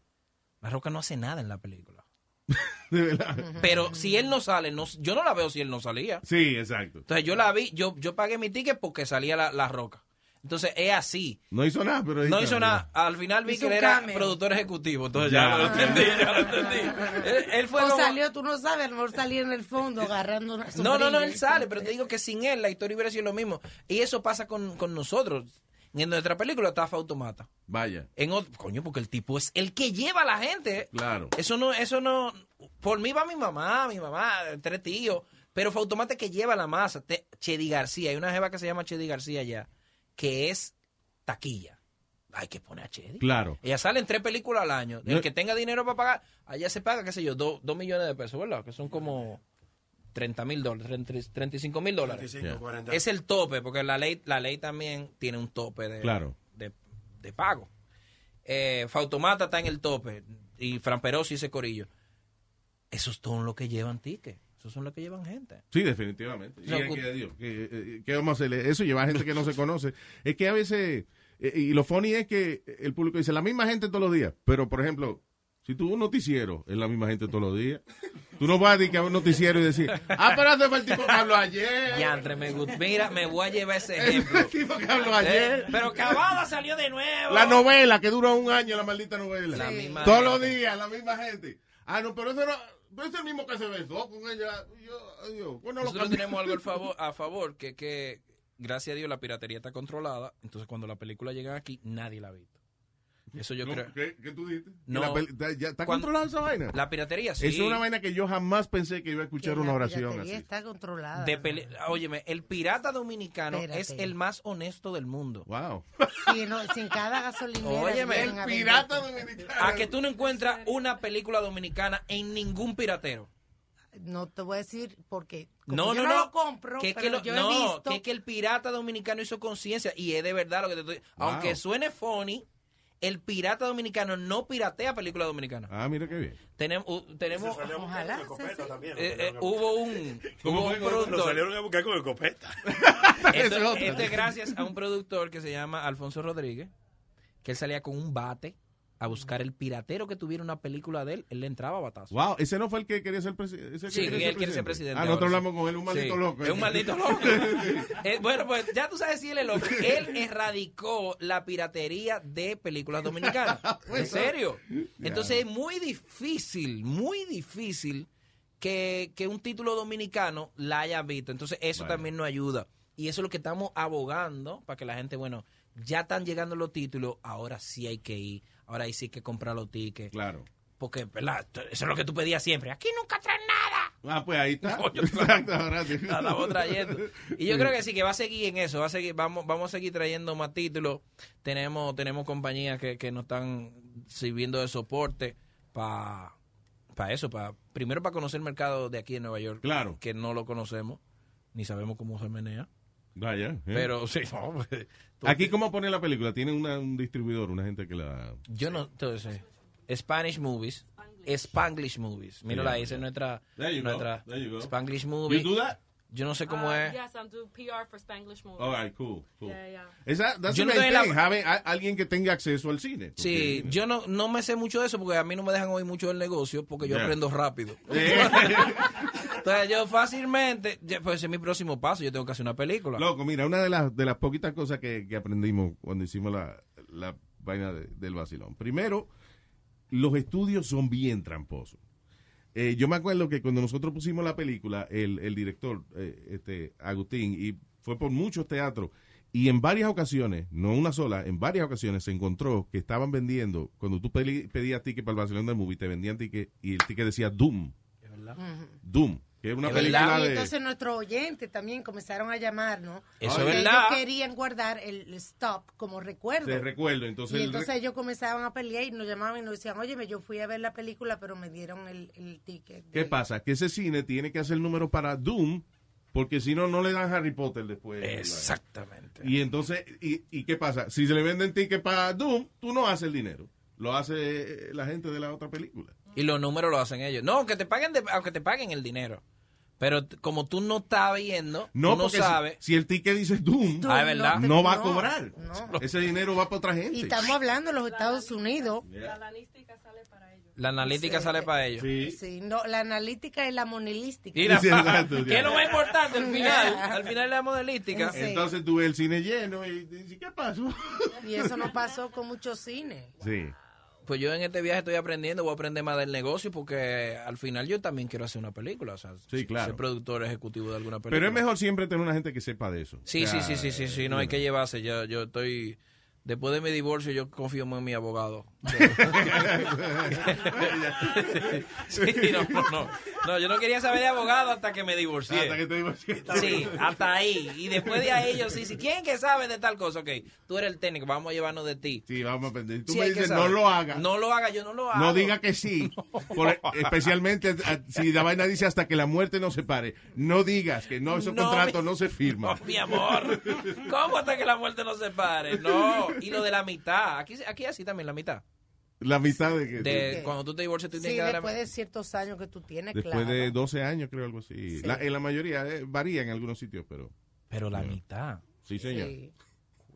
La Roca no hace nada en la película. de verdad. Pero si él no sale, no, yo no la veo si él no salía. Sí, exacto. Entonces yo la vi, yo, yo pagué mi ticket porque salía la, la Roca. Entonces es así. No hizo nada, pero... No hizo nada. Al final vi Hizo que él era cameo. productor ejecutivo. Entonces Ya. ya, lo entendí, ya lo entendí. Él, él fue O como- salió, tú no sabes, a lo mejor salía en el fondo agarrando una No, no, no, él sale, pero te digo que sin él la historia hubiera sido lo mismo. Y eso pasa con, con nosotros. En nuestra película está Fautomata. Vaya, En otro, coño, porque el tipo es el que lleva a la gente. claro. Eso no, eso no. Por mí va mi mamá, mi mamá, tres tíos. Pero Fautomata es que lleva la masa. Te- Chedi García, hay una jeva que se llama Chedi García ya, que es taquilla. Hay que poner a Chedi. Claro. Ella sale en tres películas al año. El No- que tenga dinero para pagar, allá se paga, qué sé yo, dos, dos millones de pesos, ¿verdad? Que son como 30 mil dólares, 30, 35 mil dólares. 25, Ya. 40. Es el tope, porque la ley, la ley también tiene un tope de, Claro. de, de pago. Eh, Fautomata está en el tope y Fran Perosi y ese corillo. Esos son los que llevan tickets. Esos son los que llevan gente. Sí, definitivamente. Y No, que, Dios, que, eh, ¿qué vamos a hacerle? Eso lleva gente que no se conoce. Es que a veces, eh, y lo funny es que el público dice la misma gente todos los días, pero por ejemplo, si tú un noticiero, es la misma gente todos los días. Tú no vas a decir que a un noticiero y decir, ah, pero hace fue el tipo que habló ayer. Diantre, me gusta. Mira, me voy a llevar ese ejemplo. el tipo que habló ayer. Eh, pero Cavada salió de nuevo. La novela, que duró un año, la maldita novela. La misma Todos gente. los días, la misma gente. Ah, no, pero ese no, es el mismo que se besó con ella. Yo, adiós. Bueno, lo Nosotros tenemos algo favor, a favor, que, que gracias a Dios la piratería está controlada. Entonces cuando la película llega aquí, nadie la ha visto. Eso yo No, creo. ¿Qué, qué tú dijiste? No. La ya- ¿Está controlada esa vaina? La piratería, sí. Es una vaina que yo jamás pensé que iba a escuchar Que una oración así. está controlada. De Óyeme, el pirata dominicano Espérate. es el más honesto del mundo. Wow. Sí, no, sin cada gasolinera. Óyeme, el. Pirata dominicano. A que tú no encuentras una película dominicana en ningún piratero. No te voy a decir porque No, yo no, no, no. lo compro, que, es que pero lo- yo no, he visto que que el pirata dominicano hizo conciencia y es de verdad lo que te estoy. Wow. Aunque suene funny, el pirata dominicano no piratea películas dominicanas. Ah, mira qué bien. Tenemos, uh, tenemos, Ojalá, también. eh, salieron eh, a buscar. hubo un, ¿Cómo hubo un fue? Lo productor. salieron a buscar con escopeta. Esa es Esto, esto es gracias a un productor que se llama Alfonso Rodríguez, que él salía con un bate a buscar el piratero que tuviera una película de él, él le entraba a batazo. Wow, ese no fue el que quería ser presidente. Sí, él quiere ser presidente Ah, nosotros hablamos con él, un maldito Sí, loco. Es un maldito loco. Eh, bueno, pues ya tú sabes si él es loco. Él erradicó la piratería de películas dominicanas. En serio. Entonces es muy difícil, muy difícil que, que un título dominicano la haya visto. Entonces eso también nos ayuda. Y eso es lo que estamos abogando para que la gente, bueno, ya están llegando los títulos, ahora sí hay que ir, ahora ahí sí que comprar los tickets. Claro. Porque, ¿verdad? Eso es lo que tú pedías siempre. Aquí nunca traen nada. Ah, pues ahí está. Exacto, ahora sí. La estamos trayendo. Y yo creo que sí, que va a seguir en eso. Va a seguir, vamos, vamos a seguir trayendo más títulos. Tenemos, tenemos compañías que, que nos están sirviendo de soporte para eso. para Primero para conocer el mercado de aquí en Nueva York. Claro. Que no lo conocemos, ni sabemos cómo se menea. Vaya. eh. Pero sí, no, pues, Aquí, ¿cómo pone la película? Tiene una- un distribuidor, una gente que la... yo no, entonces, Spanish Movies, Spanglish Movies. Mírala ahí, esa es nuestra, There you go, nuestra there you go. Spanglish You Movie. do that? Yo no sé cómo Uh, es. Yes, I'm doing PR for Spanglish movies. All right, cool, cool. Yeah, yeah. Esa, that's Yo no la- having a- alguien que tenga acceso al cine. Sí, Porque- yo no, no me sé mucho de eso porque a mí no me dejan oír mucho del negocio porque yo Yeah. aprendo rápido. Entonces yo fácilmente, pues ese es mi próximo paso, yo tengo que hacer una película. Loco, mira, una de las, de las poquitas cosas que, que aprendimos cuando hicimos la, la vaina de- del vacilón. Primero, los estudios son bien tramposos. Eh, yo me acuerdo que cuando nosotros pusimos la película, el, el director, eh, este, Agustín, y fue por muchos teatros, y en varias ocasiones, no una sola, en varias ocasiones se encontró que estaban vendiendo, cuando tú pedías ticket para el Vacilón del Movie, te vendían ticket y el ticket decía Doom. Doom, que es una película verdad. Y de... entonces nuestros oyentes también comenzaron a llamar, ¿no? Eso Porque es verdad. Ellos querían guardar el stop como recuerdo. Te recuerdo, entonces... y el entonces ellos comenzaban a pelear y nos llamaban y nos decían, óyeme, yo fui a ver la película, pero me dieron el, el ticket. ¿Qué de- pasa? Que ese cine tiene que hacer número para Doom, porque si no, no le dan Harry Potter después. Exactamente. Y entonces, y, y qué pasa? Si se le venden tickets para Doom, tú no haces el dinero. Lo hace eh, la gente de la otra película. Y los números lo hacen ellos. No, aunque te paguen, de- aunque te paguen el dinero. Pero como tú no estás viendo, No, tú no si- sabes. Si, el ticket dice Doom, Tú Ah, es verdad. no va a cobrar. no. Ese dinero va para otra gente. Y estamos hablando de los Estados Unidos. La analítica sale para ellos. La analítica Sí. sale para ellos. Sí. Sí, no, la analítica y la monilística. Y la- Sí, exacto, ¿Qué es lo más importante al final? Al final es la modelística. Sí. Entonces tú ves el cine lleno y dices, ¿qué pasó? Y eso no pasó con muchos cines. Sí. Pues yo en este viaje estoy aprendiendo, voy a aprender más del negocio porque al final yo también quiero hacer una película. O sea, Sí, claro. ser productor ejecutivo de alguna película. Pero es mejor siempre tener una gente que sepa de eso. Sí, O sea, sí, sí, sí, sí, sí, no hay que llevarse. Yo, yo estoy. Después de mi divorcio, yo confío más en mi abogado. Sí, no, no, no. No, yo no quería saber de abogado hasta que me divorcié. Hasta que te digo, sí, hasta ahí. Y después de ahí ellos, sí, sí. ¿Quién que sabe de tal cosa? Ok, tú eres el técnico, vamos a llevarnos de ti. Sí, vamos a aprender. Tú Sí, me dices, no lo hagas. No lo haga, yo no lo hago. No diga que sí. Por- especialmente eh, si la vaina dice hasta que la muerte no se pare. No digas que no, esos No, contratos mi- no se firman. No, mi amor. ¿Cómo hasta que la muerte no se pare? No. Y lo de la mitad. Aquí, aquí así también, la mitad. La mitad de que. De cuando tú te divorcias, tú Sí, tienes que dar la después de ciertos años que tú tienes, Después claro. de 12 años, creo, algo así. Sí. La- en la mayoría, eh, varía en algunos sitios, pero. Pero la mitad. Sí, señor. Sí.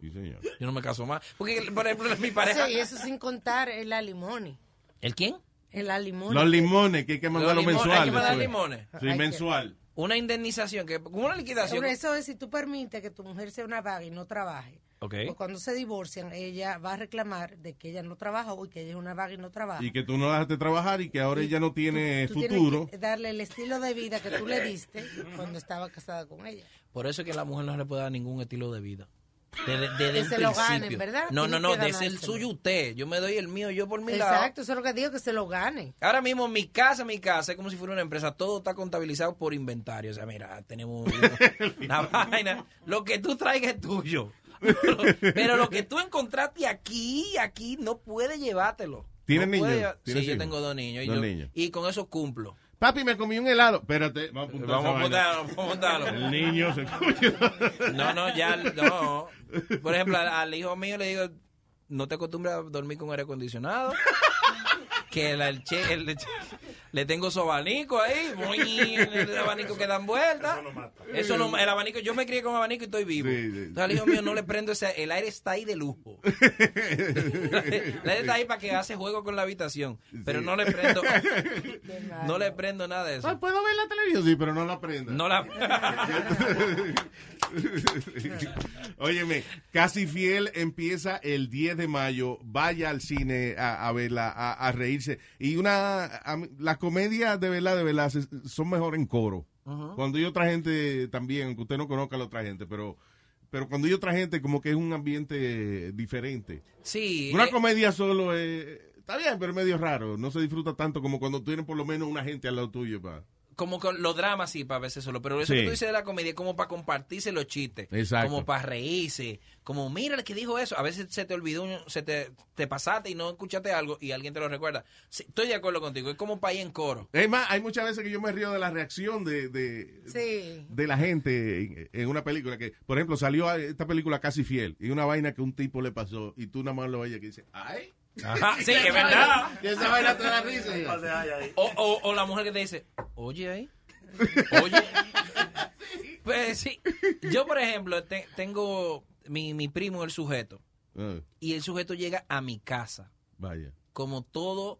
Sí, señor. Yo no me caso más. Porque, por ejemplo, mi pareja. Sí, eso sin contar el alimony. ¿El quién? El alimony. Los limones, que hay que Los mandarlos limones, mensual. Hay que mandar limones. Sí, Hay que- mensual. Una indemnización, que como una liquidación. Sobre eso es si tú permites que tu mujer sea una vaga y no trabaje. Pues cuando se divorcian, ella va a reclamar de que ella no trabaja o que ella es una vaga y no trabaja. Y que tú no la dejaste trabajar y que ahora ella no tiene Tú tienes futuro. que darle el estilo de vida que tú le diste cuando estaba casada con ella. Por eso es que a la mujer no le puede dar ningún estilo de vida. Desde, desde Que el se lo principio. ganen, ¿verdad? No, no, Tienen no, que de el suyo usted. Yo me doy el mío, yo por mi lado. Exacto, eso es lo que digo, que se lo gane. Ahora mismo mi casa, mi casa es como si fuera una empresa, todo está contabilizado por inventario. O sea, mira, tenemos una vaina. Lo que tú traigas es tuyo. Pero, pero lo que tú encontraste aquí, aquí, no puede llevártelo. ¿Tienes No puede niños? Sí, ¿Tienes yo tengo dos niños. Y, Dos yo- niños. y con eso cumplo. Papi, me comí un helado. Espérate, vamos a apuntar Vamos a apuntarlo, vamos a apuntarlo. El niño se comió. No, no, ya, no. Por ejemplo, al, al hijo mío le digo, no te acostumbres a dormir con aire acondicionado. Que el, el- le tengo su abanico ahí, muy, el abanico que dan vueltas. Eso lo mata. Eso no, el abanico, yo me crié con abanico y estoy vivo. Sí, sí. Entonces al hijo mío no le prendo ese, el aire está ahí de lujo. el aire está ahí para que hace juego con la habitación, pero no le prendo, no le prendo nada de Ah, eso. ¿Puedo ver la televisión? Sí, pero no la prenda. No la, Óyeme, Casi Fiel empieza el 10 de mayo. Vaya al cine a, a verla, a, a reírse. Y una, a las comedias de verdad, de verdad, son mejor en coro. Cuando hay otra gente también, aunque usted no conozca a la otra gente, pero, pero cuando hay otra gente, como que es un ambiente diferente. sí. Una eh, comedia solo es, está bien, pero es medio raro. No se disfruta tanto como cuando tienes por lo menos una gente al lado tuyo. Pa. Como con los dramas sí para veces solo, pero eso Sí. que tú dices de la comedia es como para compartirse los chistes, Exacto. como para reírse, como mira el que dijo eso, a veces se te olvidó, un- se te, te pasaste y no escuchaste algo y alguien te lo recuerda. Sí, estoy de acuerdo contigo, es como para ir en coro. Es más, hay muchas veces que yo me río de la reacción de, de, Sí. de la gente en, en una película que, por ejemplo, salió esta película casi fiel y una vaina que un tipo le pasó y tú nada más lo oyes que dice, ay, Ajá, sí, es verdad. y esa vaina te da risa. O, o, o la mujer que te dice, oye ahí, oye. Pues sí, yo por ejemplo te- tengo mi, mi primo el sujeto Ah, y el sujeto llega a mi casa. vaya. como todo,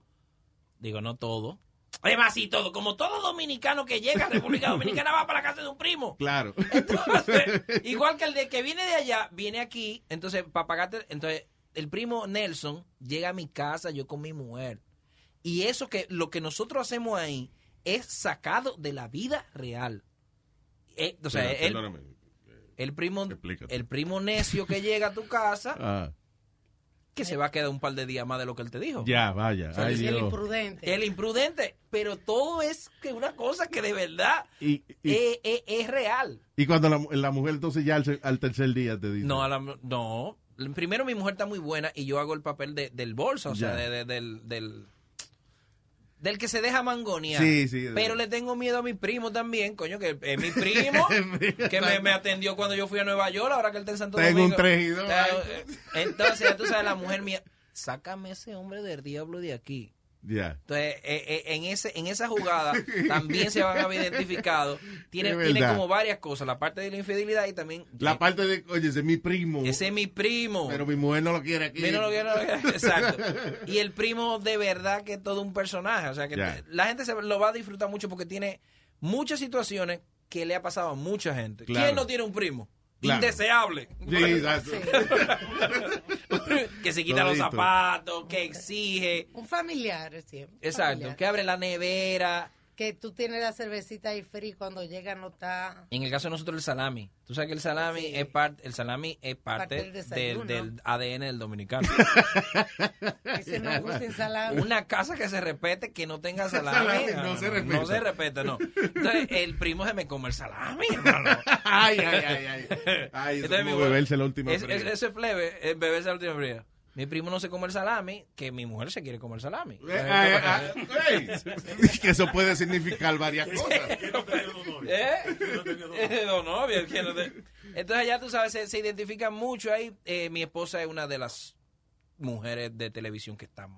digo no todo, Además, así todo, como todo dominicano que llega a República Dominicana va para la casa de un primo. Claro. Entonces, igual que el de que viene de allá, viene aquí, entonces, para pagarte, entonces, el primo Nelson llega a mi casa, yo con mi mujer. Y eso que, lo que nosotros hacemos ahí es sacado de la vida real. Eh, o sea, Espera, el, perdóname. el primo, Explícate. el primo necio que llega a tu casa, Ah, que se va a quedar un par de días más de lo que él te dijo. ya, vaya. Ay, el imprudente. El imprudente, pero todo es que una cosa que de verdad Y, y, es, es- es real. y cuando la, la mujer entonces ya al, al tercer día te dice. No, a la- no. Primero mi mujer está muy buena y yo hago el papel de- del bolso, o sea, de- de- del, del, del que se deja mangonear. Sí, sí. Pero le tengo miedo a mi primo también, coño, que es mi primo, que me, me atendió cuando yo fui a Nueva York, ahora que él está en Santo Tengo Domingo. un ay. eh, Entonces, ya tú sabes, la mujer mía, sácame ese hombre del diablo de aquí. Ya. Entonces, eh, eh, en ese en esa jugada también se van a ver identificados. Tiene, tiene como varias cosas, la parte de la infidelidad y también... La eh, parte de, oye, ese es mi primo. ese es mi primo. Pero mi mujer no lo quiere aquí. Mira lo que- lo que- Exacto. Y el primo de verdad que es todo un personaje. O sea, que la gente se lo va a disfrutar mucho porque tiene muchas situaciones que le ha pasado a mucha gente. Claro. ¿Quién no tiene un primo? Claro. Indeseable. Sí, exacto. que se quita los zapatos, que exige. Un familiar siempre. Exacto. familiar. Que abre la nevera. Que tú tienes la cervecita ahí fría y cuando llega no está. En el caso de nosotros el salami. Tú sabes que el salami Sí. es parte, el salami es parte, Parte del del, del ADN del dominicano. Ese no gusta en salami. Una casa que se respete que no tenga salami. Salami no se respeta. No se respeta, no. Entonces, el primo se me come el salami, hermano. ay, ay, ay, ay. Ay, eso Entonces, es mi como beberse la última fría. es- Ese plebe, es beberse la última fría. Mi primo no se come el salami, que mi mujer se quiere comer salami. Eh, eh, eh, que eso puede significar varias cosas. Eh, Dos no te- Entonces ya tú sabes, se, se identifican mucho ahí. Eh, mi esposa es una de las mujeres de televisión que está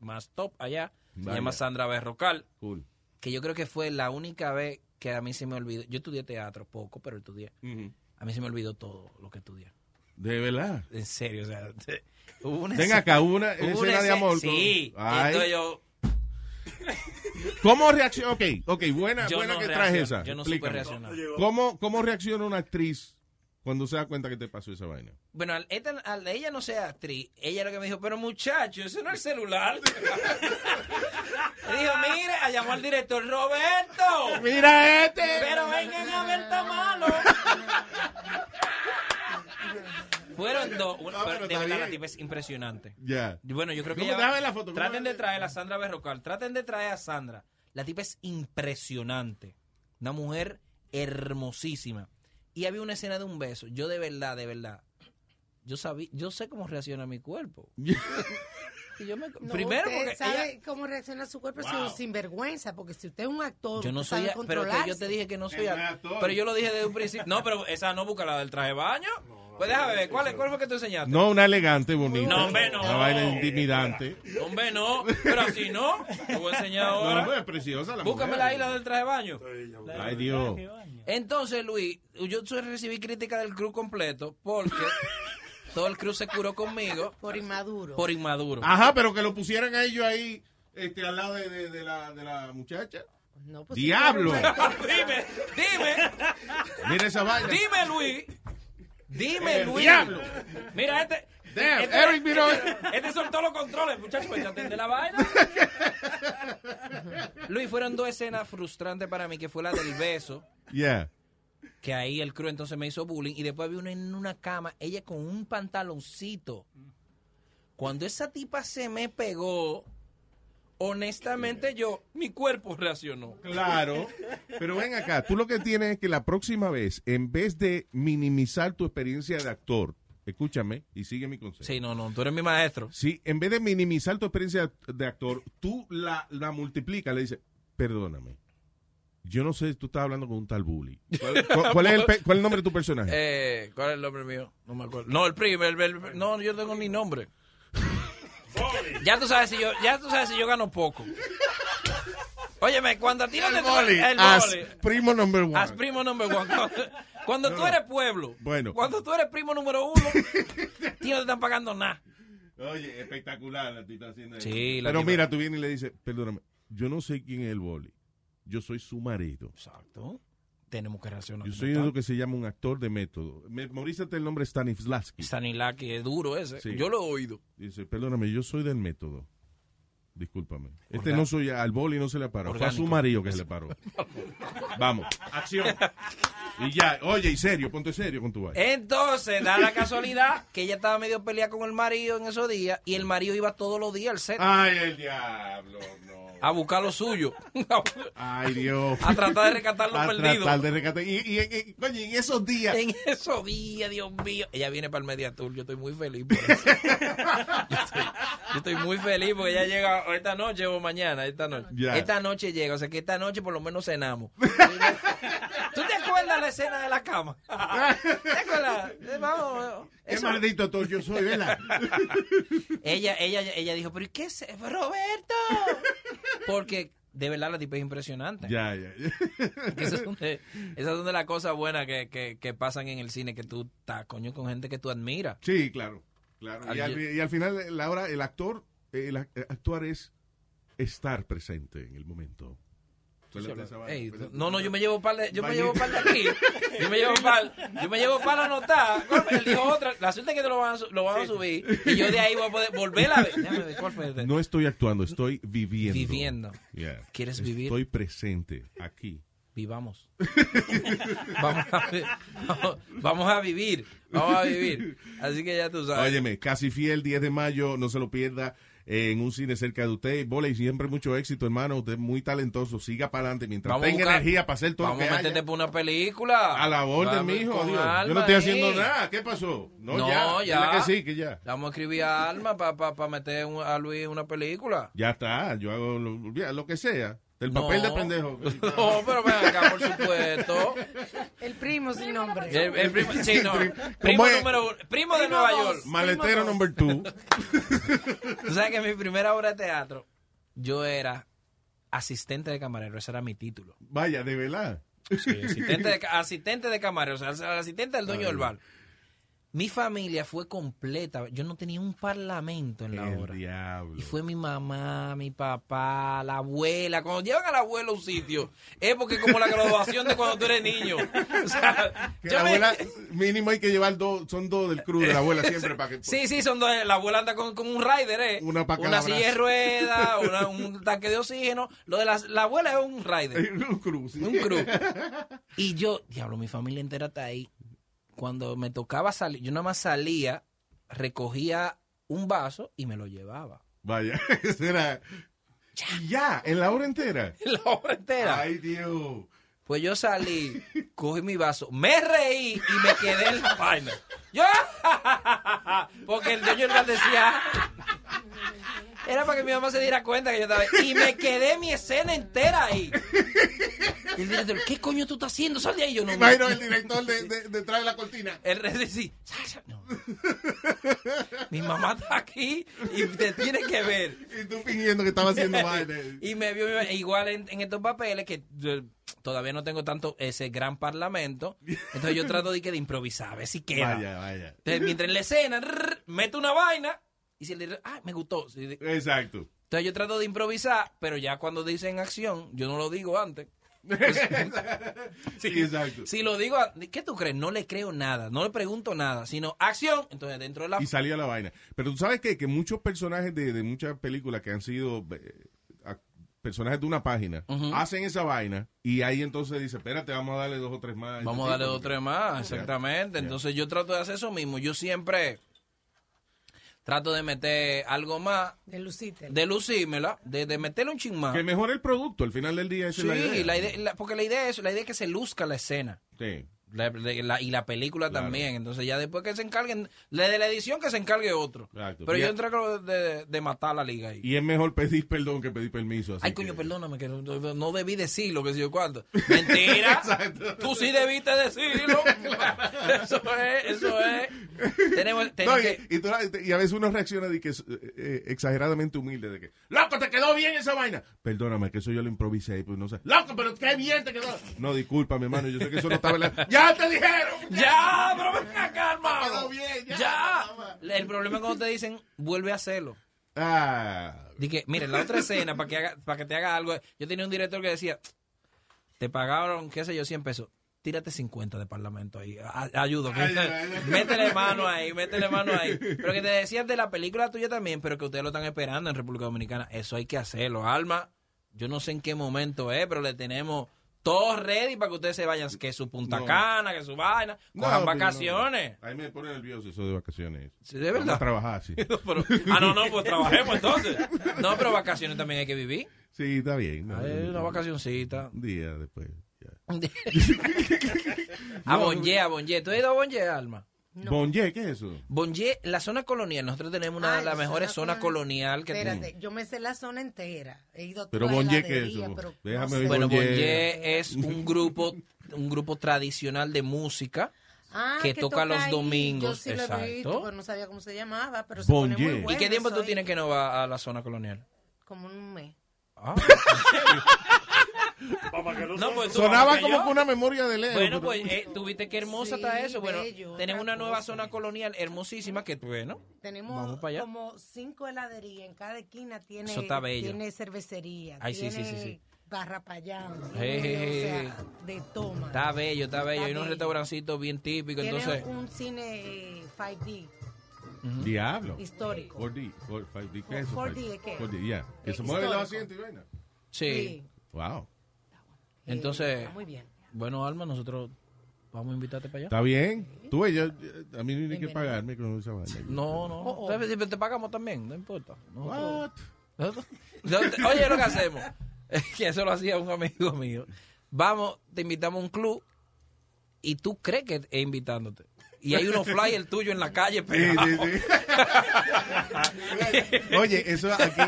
más top allá. Se Vaya. llama Sandra Berrocal, Cool. que yo creo que fue la única vez que a mí se me olvidó. Yo estudié teatro poco, pero estudié. A mí se me olvidó todo lo que estudié. De verdad. En serio, o sea, hubo una Ven escena- acá, una hubo una escena de amor. Sí. Ay. Entonces yo, ¿Cómo reacciona? Ok, ok, buena, yo buena no que traes esa. Yo no supe Explícame. reaccionar. ¿Cómo, ¿Cómo reacciona una actriz cuando se da cuenta que te pasó esa vaina? Bueno, al, esta- al- ella no sea actriz, ella lo que me dijo, pero muchacho, eso no es el celular. Dijo, mire, a llamó al director Roberto. ¡Mira este! Pero vengan a ver está malo. Fueron dos. una- No, pero pero de verdad, la tipa es impresionante. Ya. Bueno, yo creo que ¿cómo Traten de traer a Sandra Berrocal. Traten de traer a Sandra. La tipa es impresionante. Una mujer hermosísima. Y había una escena de un beso. Yo de verdad, de verdad. Yo sabía, yo sé cómo reacciona mi cuerpo. Y yo me- No, primero usted porque sabe ella- cómo reacciona su cuerpo si es sinvergüenza, porque si usted es un actor, yo no soy, pero que yo te dije que no soy, no actor. pero yo lo dije desde un principio. No, pero esa no busca la del traje de baño. Pues déjame ver, ¿cuál, es- cuál fue que tú enseñaste? No, una elegante, bonita. No, hombre, no. Una vaina intimidante. Hombre, no, pero así no. Te voy a enseñar No, ahora. pues, es preciosa la Búscame mujer. la isla del traje de baño. Ay, Dios. Entonces, Luis, yo recibí crítica del crew completo porque todo el crew se curó conmigo Por inmaduro. por inmaduro. Ajá, pero que lo pusieran a ellos ahí este, al lado de, de- de la, de la muchacha. No, pues, ¡Diablo! Dime, dime, Mira esa vaina. dime, Luis. Dime, Luis. diablo. Mira, este. Damn, este, Eric, mira. Este, este soltó los controles, muchachos, pues atende la vaina. Luis, fueron dos escenas frustrantes para mí, que fue la del beso. Yeah. que ahí el crew entonces me hizo bullying y después había una en una cama, ella con un pantaloncito. Cuando esa tipa se me pegó, honestamente yo, mi cuerpo reaccionó. Claro. Pero ven acá, tú lo que tienes es que la próxima vez, en vez de minimizar tu experiencia de actor, escúchame y sigue mi consejo. Sí, no, no, tú eres mi maestro. Sí, en vez de minimizar tu experiencia de actor, tú la, la multiplicas, le dices, perdóname. Yo no sé, tú estás hablando con un tal bully. ¿Cuál, cuál- cuál es, el, cuál es el nombre de tu personaje? Eh, ¿Cuál es el nombre mío? No me acuerdo. No, el primo, el, el- no, yo no tengo ni nombre. Ya tú sabes si yo, ya tú sabes si yo gano poco. Óyeme, cuando a ti no te Bully, el as primo number one. Haz primo number one. Cuando, cuando tú eres pueblo, Bueno. cuando tú eres primo número uno, ti no te están pagando nada. Oye, espectacular la tita haciendo eso. Sí, la Pero mira, tú vienes y le dices, perdóname, yo no sé quién es el boli. Yo soy su marido. Exacto. Tenemos que reaccionar. Yo soy lo que se llama un actor de método. Memorízate el nombre Stanislavski. Stanislavski es duro ese. Sí. Yo lo he oído. Dice, perdóname, yo soy del método. Discúlpame. Este no soy, al boli no se le paró. Fue a su marido que se le paró. Vamos, acción. Y ya, oye, y serio, ponte serio con tu vaina. Entonces, da la casualidad que ella estaba medio peleada con el marido en esos días y el marido iba todos los días al set Ay, el diablo. A buscar lo suyo. Ay, Dios. a tratar de rescatar lo A perdido. tratar de rescatar. Y, y- y- coño, en esos días. En esos días, Dios mío. Ella viene para el Media Tour. Yo estoy muy feliz por eso. yo, estoy, yo estoy muy feliz porque ella llega esta noche o mañana. Esta noche. Esta noche llega. O sea que esta noche por lo menos cenamos. ¿Tú te acuerdas la escena de la cama? ¿Te acuerdas? Eh, Vamos. Qué eso- maldito actor yo soy, ¿verdad? ella, ella, ella dijo, pero ¿y qué es? Roberto. Porque de verdad la tipa es impresionante. ya, ya. ya. Esas son, de, esas son de las cosas buenas que, que, que pasan en el cine, que tú estás, coño, con gente que tú admiras. Sí, claro. claro. Y, Al- y al final, la hora, el actor, el ac- actuar es estar presente en el momento. Ey, acuérdate. no, no, yo me llevo par de, yo me llevo par de aquí. Yo me llevo par, yo me llevo par anotar. Él dijo otra, la suerte es que te lo van a, lo van a subir y yo de ahí voy a poder volver a ver. Déjame ver, ¿cuál fue este? No estoy actuando, estoy viviendo. Viviendo. Yeah. ¿Quieres vivir? Estoy presente aquí. Vivamos. vamos, a, vamos, vamos a vivir, vamos a vivir. Así que ya tú sabes. Óyeme, casi fiel, 10 de mayo, no se lo pierda en un cine cerca de usted. Bola y siempre mucho éxito, hermano. Usted es muy talentoso. Siga para adelante mientras Vamos a tenga buscar- energía para hacer todo Vamos lo a que meterte haya. por una película. A la orden, mijo. Dios. Yo no estoy ahí. haciendo nada. ¿Qué pasó? No, No, ya. ya. Que sí, que ya. Vamos a escribir a Alma para pa, pa meter un- a Luis en una película. Ya está. Yo hago lo, lo que sea. El No. papel de pendejo. No, pero ven acá, por supuesto. El primo sin nombre. El, el primo, sí, no. ¿Cómo Primo es? número uno. Primo de Primo Nueva dos. York. Maletero number two. Tú sabes que en mi primera obra de teatro, yo era asistente de camarero. Ese era mi título. Vaya, de verdad. Sí, asistente, de, ca- asistente de camarero. O sea, el asistente del dueño del bar. Mi familia fue completa. Yo no tenía un parlamento en la El obra. diablo. Y fue mi mamá, mi papá, la abuela. Cuando llevan al abuelo a un sitio, es porque como la graduación de cuando tú eres niño. O sea, Que yo la me- abuela, mínimo hay que llevar dos, son dos del crew de la abuela siempre para que... Sí, sí, son dos. La abuela anda con, con un rider, ¿eh? Una pa' cada silla de ruedas, una- un tanque de oxígeno. Lo de la, la abuela es un rider, un sí. un crew. Y yo, diablo, mi familia entera está ahí. Cuando me tocaba salir, yo nada más salía, recogía un vaso y me lo llevaba. Vaya, era... Ya, en la hora entera. La obra entera. Ay, Dios. Pues yo salí, cogí mi vaso, me reí y me quedé en la vaina. Yo, porque el dueño decía, era para que mi mamá se diera cuenta que yo estaba ahí. Y me quedé mi escena entera ahí. Y el director, ¿qué coño tú estás haciendo? Sal de ahí. Yo no Imagino el director de, de- detrás de la cortina. El "Sasha, no. Mi mamá está aquí y te tiene que ver. Y tú fingiendo que estaba haciendo vaina. Y me vio igual en, en estos papeles que todavía no tengo tanto ese gran parlamento. Entonces yo trato de, que de improvisar, a ver si queda. Vaya, vaya. Entonces, mientras en la escena, rrr, meto una vaina y si director, ah, me gustó. Exacto. Entonces yo trato de improvisar, pero ya cuando dicen acción, yo no lo digo antes. Sí, exacto. Si lo digo, ¿qué tú crees? No le creo nada, no le pregunto nada, sino acción. Entonces dentro de la... Y salía la vaina. Pero tú sabes qué? que muchos personajes de, de muchas películas que han sido eh, a- personajes de una página hacen esa vaina y ahí entonces dice, espérate, vamos a darle dos o tres más. Vamos a darle dos o tres más, exactamente. Entonces yo trato de hacer eso mismo. Yo siempre trato de meter algo más, De Lucite. de lucírmela, de, de meterle un ching más. Que mejore el producto, al final del día esa Sí, es la idea. la idea- la- porque la idea es la idea es que se luzca la escena. Sí. La- la- la- y la película Claro. también. Entonces ya después que se encarguen, la de la edición que se encargue otro. Exacto. Pero Y yo entré de, de matar la liga ahí. Y es mejor pedir perdón que pedir permiso. así Ay, coño, que- perdóname, que no, debí decirlo, que sé yo cuánto. Mentira. Tú sí debiste decirlo. Eso es, eso es. Tenemos, No, y, que... y tú- y a veces uno reacciona de que es eh, eh, exageradamente humilde, de que, loco, te quedó bien esa vaina. Perdóname, que eso yo lo improvisé, pues no sé. Loco, pero qué bien te quedó. No, disculpa, mi hermano, yo sé que eso no estaba en la... ¡Ya te dijeron! Ya, pero ven acá, hermano. Ya. Ya. El problema es cuando te dicen, vuelve a hacerlo. Ah, Dije, mire, la otra escena, para que, haga, para que te haga algo, yo tenía un director que decía, te pagaron, qué sé yo, 100 pesos. Tírate 50 de parlamento ahí. Ayudo. que- Ay, ay, ay. métele mano ahí, métele mano ahí. Pero que te decías de la película tuya también, pero que ustedes lo están esperando en República Dominicana. Eso hay que hacerlo. Alma, yo no sé en qué momento es, pero le tenemos todo ready para que ustedes se vayan. Que su Punta No. Cana, que su vaina. Cojan vacaciones. no. Ahí me pone nervioso eso de vacaciones. Sí, de Vamos verdad. a trabajar, sí. Pero- ah, no, no, pues trabajemos entonces. No, pero vacaciones también hay que vivir. Sí, está bien. Hay una vacacioncita. Un día después. a Bonje, a Bonje. ¿Tú has ido a Bonje, Alma? No. Bonje, ¿qué es eso? Bonje, la zona colonial, nosotros tenemos una Ah, de las la mejores zona zonas colonial que Espérate, tenemos. yo me sé la zona entera. He ido a Pero Bonje, ¿qué es eso? pero Déjame no sé. Bueno, Bonje. Es un grupo, un grupo tradicional de música. Ah, que toca los ahí. domingos, Yo sí lo he exacto. visto, pero no sabía cómo se llamaba, pero se pone muy ¿Y bueno ¿Y qué tiempo eso tú tienes que no va a la zona colonial? Como un mes. Ah. No, pues tú- Sonaba como que una memoria de Leo. Bueno, pues eh, tuviste que hermosa Sí, está eso. Bueno, bello, tenemos una nueva cosa. zona colonial hermosísima que, bueno, Tenemos Vamos para allá. como cinco heladerías. En cada esquina tiene, Eso está bello. tiene cervecería. Ay, sí, tiene sí, sí, sí. Garrapayán. Hey, tiene, hey, o sea, hey. de toma. está bello, está bello. Está Hay unos bello. restaurancitos bien típicos, tiene entonces... un cine eh, 5D Diablo. histórico. 4D, 4, 5D, ¿qué es eso? 4D, ¿qué? 4D, ya. Que Eh, se mueven los asientos y vaina. Sí. Wow. Entonces, Está muy bien. bueno, Alma, nosotros vamos a invitarte para allá. Está bien. Tú ves, yo, a mí no hay que pagarme con esa vaina. No, no. Oh, oh. Te pagamos también, no importa. Nosotros- What? Nosotros- Oye, lo que hacemos, es que eso lo hacía un amigo mío. Vamos, te invitamos a un club y tú crees que es invitándote. Y hay unos flyers tuyos en la calle Sí, pegados. sí, sí. Oye, eso aquí.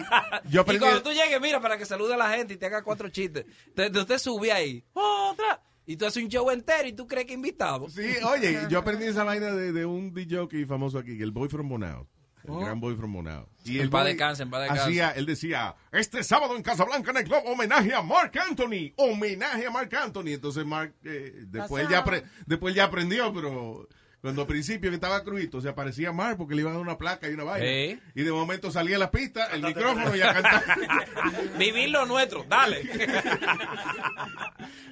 Yo Y cuando tú llegues, mira, para que salude a la gente y te haga cuatro chistes. Entonces usted sube ahí, otra. Y tú haces un show entero y tú crees que invitado. Sí, oye, yo aprendí esa vaina de, de un DJ famoso aquí, el Boy from Bonao. El Oh. gran Boy from Bonao. Y el descanse, en descanse. Hacía, él decía, este sábado en Casablanca en el club, homenaje a Mark Anthony. Homenaje a Mark Anthony. Entonces Mark, eh, después, él ya apre- después él ya aprendió, pero cuando al principio que estaba crudito, se aparecía Mark porque le iban a dar una placa y una vaina. Y de momento salía a la pista, el micrófono y a cantar. Vivir lo nuestro, dale.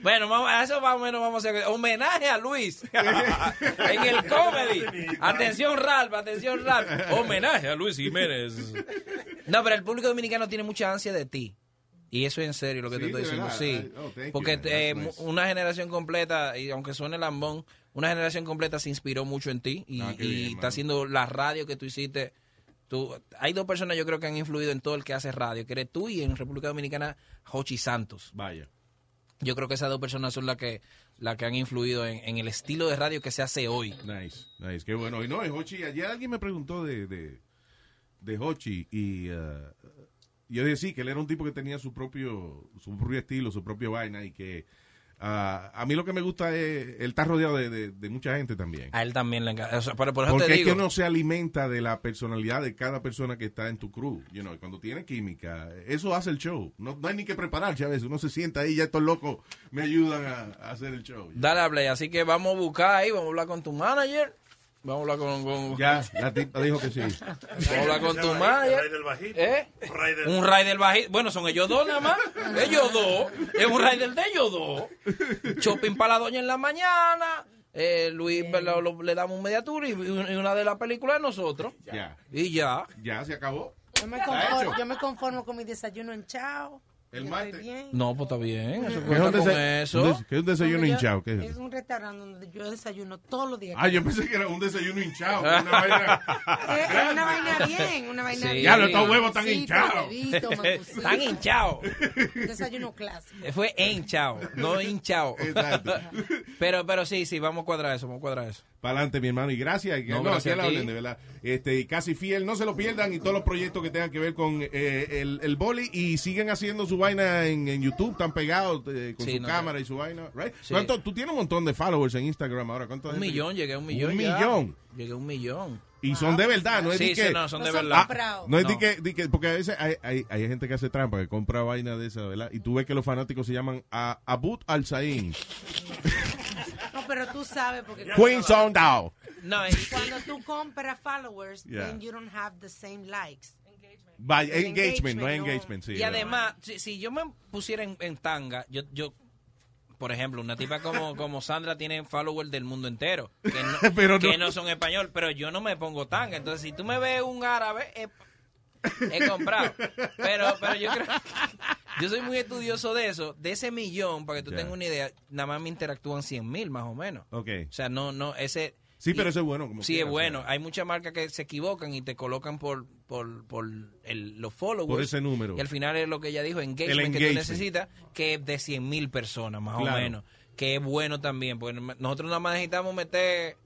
bueno, vamos, a eso más o menos vamos a hacer. Homenaje a Luis en el comedy. Atención, Ralph, atención, Ralph. Homenaje a Luis Jiménez. No, pero el público dominicano tiene mucha ansia de ti. Y eso es en serio lo que Sí, te estoy diciendo, verdad. sí. Oh, Porque eh, nice. una generación completa, y aunque suene lambón, una generación completa se inspiró mucho en ti y, Ah, qué y bien, está haciendo la radio que tú hiciste. Tú, hay dos personas yo creo que han influido en todo el que hace radio, que eres tú y en República Dominicana, Jochi Santos. Vaya. Yo creo que esas dos personas son las que, las que han influido en, en el estilo de radio que se hace hoy. Nice, nice, qué bueno. Y no, Hochi, ayer alguien me preguntó de, de, de Hochi y uh, yo decía que él era un tipo que tenía su propio, su propio estilo, su propia vaina y que uh, a mí lo que me gusta es, él está rodeado de, de- de mucha gente también. A él también le encanta. O sea, pero por eso Porque te es que uno se alimenta de la personalidad de cada persona que está en tu crew. You know, cuando tiene química, eso hace el show. No, no hay ni que prepararse a veces. Uno se sienta ahí y ya estos locos me ayudan a, a hacer el show. Dale a play. Así que vamos a buscar ahí, vamos a hablar con tu manager. Vamos a hablar con. con- Ya, la tipa dijo que sí. Vamos a hablar con tu del bajito. ¿Eh? Un rey del- bajito. Bueno, son ellos dos nada más. Ellos dos. Es un rider de ellos dos. Shopping para la doña en la mañana. Eh, Luis lo- lo- le damos un media tour y, y una de las películas de nosotros. Ya, Y ya. ya se acabó. Yo me, conformo, yo me conformo con mi desayuno en chao. El martes. No, pues está bien. Eso ¿Qué es un, con desa- eso. un des- qué es un desayuno hinchado? ¿Qué es un restaurante donde yo desayuno todos los días. Ah, yo pensé que era un desayuno hinchado. Una vaina. Es, es una vaina bien, una vaina Sí. bien. Ya, los estos huevos están hinchados. Están hinchados. Un desayuno clásico. Fue hinchado, no hinchado. Exacto. Pero, pero sí, sí, vamos a cuadrar eso, vamos a cuadrar eso. Para adelante, mi hermano, y gracias. No, no, gracias a hablen, de verdad. Este, y casi fiel, no se lo pierdan y todos los proyectos que tengan que ver con eh, el, el boli y siguen haciendo su vaina en, en YouTube, están pegados eh, con Sí, su no, cámara y su vaina, right? Sí. ¿Cuánto- tú tienes un montón de followers en Instagram ahora, ¿cuánto Un millón, llegué a un millón. Un ya. millón. Llegué a un millón. Y son de verdad, no es Sí, de sí, que no, son No de son verdad. comprados. No es de No. que, de que- porque a veces hay, hay, hay gente que hace trampa, que compra vaina de esa, ¿verdad? Y tú ves que los fanáticos se llaman a, Abut Al-Sain, No, pero tú sabes porque Queen Sundown. No, y- cuando tú compras followers, Yeah. then you don't have the same likes. Vaya, El engagement, no engagement, engagement, sí. y además, si, si yo me pusiera en, en tanga, yo, yo, por ejemplo, una tipa como, como Sandra tiene followers del mundo entero, que no, Pero que no son español, pero yo no me pongo tanga. Entonces, si tú me ves un árabe, he, he comprado. Pero, pero yo creo, yo soy muy estudioso de eso. De ese millón, para que tú tengas una idea, nada más me interactúan 100 mil más o menos. Ok. O sea, no, no, ese... Sí, y- pero eso es bueno. Como Sí, es bueno. sea, Hay muchas marcas que se equivocan y te colocan por, por, por el, los followers. Por ese número. Y al final es lo que ella dijo, engagement, El que tú necesitas, que es de 100 mil personas, más Claro. o menos. Que es bueno también, porque nosotros nada más necesitamos meter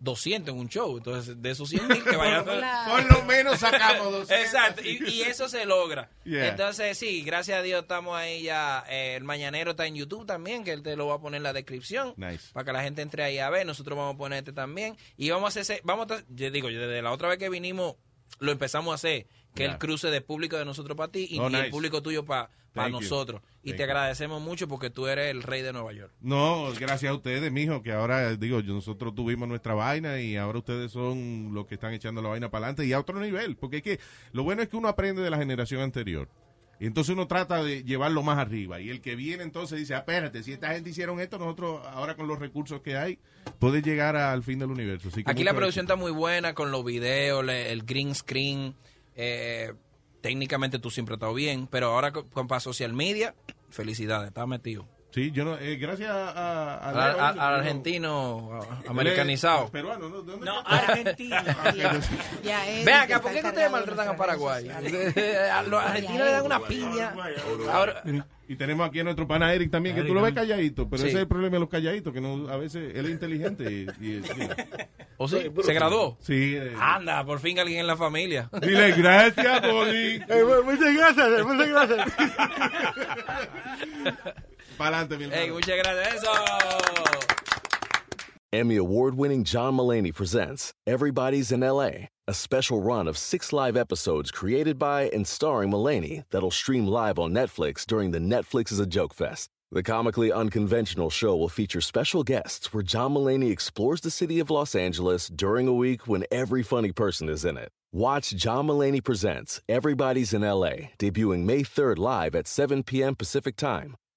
200 en un show. Entonces, de esos 100 mil que vayan... Por lo menos sacamos dos. Exacto, y, y eso se logra. Yeah. Entonces, sí, gracias a Dios estamos ahí ya. Eh, el Mañanero está en YouTube también, que él te lo va a poner en la descripción. Nice. Para que la gente entre ahí a ver. Nosotros vamos a poner este también. Y vamos a hacer ese, vamos a, yo digo, yo desde la otra vez que vinimos, lo empezamos a hacer, que Yeah. el cruce de público de nosotros para ti y, Oh, y el público tuyo para Thank you. nosotros. Y Thank te agradecemos mucho porque tú eres el rey de Nueva York. No, gracias a ustedes, mijo, que ahora, digo, yo- nosotros tuvimos nuestra vaina y ahora ustedes son los que están echando la vaina para adelante y a otro nivel. Porque es que lo bueno es que uno aprende de la generación anterior. Y entonces uno trata de llevarlo más arriba. Y el que viene entonces dice, "Ah, espérate, si esta gente hicieron esto, nosotros ahora con los recursos que hay, puede llegar al fin del universo. Así que Aquí la producción está muy buena con los videos, el green screen. eh, técnicamente tú siempre has estado bien, pero ahora con, con para social media, felicidades, estás metido. Sí, yo no, eh, gracias a... a- a Al, argentino es americanizado. Peruano, ¿no? ¿De dónde No, es? Él Ven que acá, ¿por qué ustedes maltratan a Paraguay? a los argentinos le dan una piña. Ahora, Y tenemos aquí a nuestro pana Eric también, que tú lo ves calladito, pero Sí. ese es el problema de los calladitos, que no, a veces él es inteligente y, y- ¿O sí? ¿Se graduó? sí. eh, Anda, por fin alguien en la familia. Dile gracias, Boli. muchas gracias, muchas gracias. Para adelante, mi Ey, hermano. muchas gracias. Eso. Emmy award winning John Mullaney presents Everybody's in LA, a special run of six live episodes created by and starring Mullaney that'll stream live on Netflix during the Netflix is a Joke Fest. The comically unconventional show will feature special guests where John Mullaney explores the city of Los Angeles during a week when every funny person is in it. Watch John Mullaney Presents Everybody's in LA, debuting May 3rd live at 7 p.m. Pacific Time,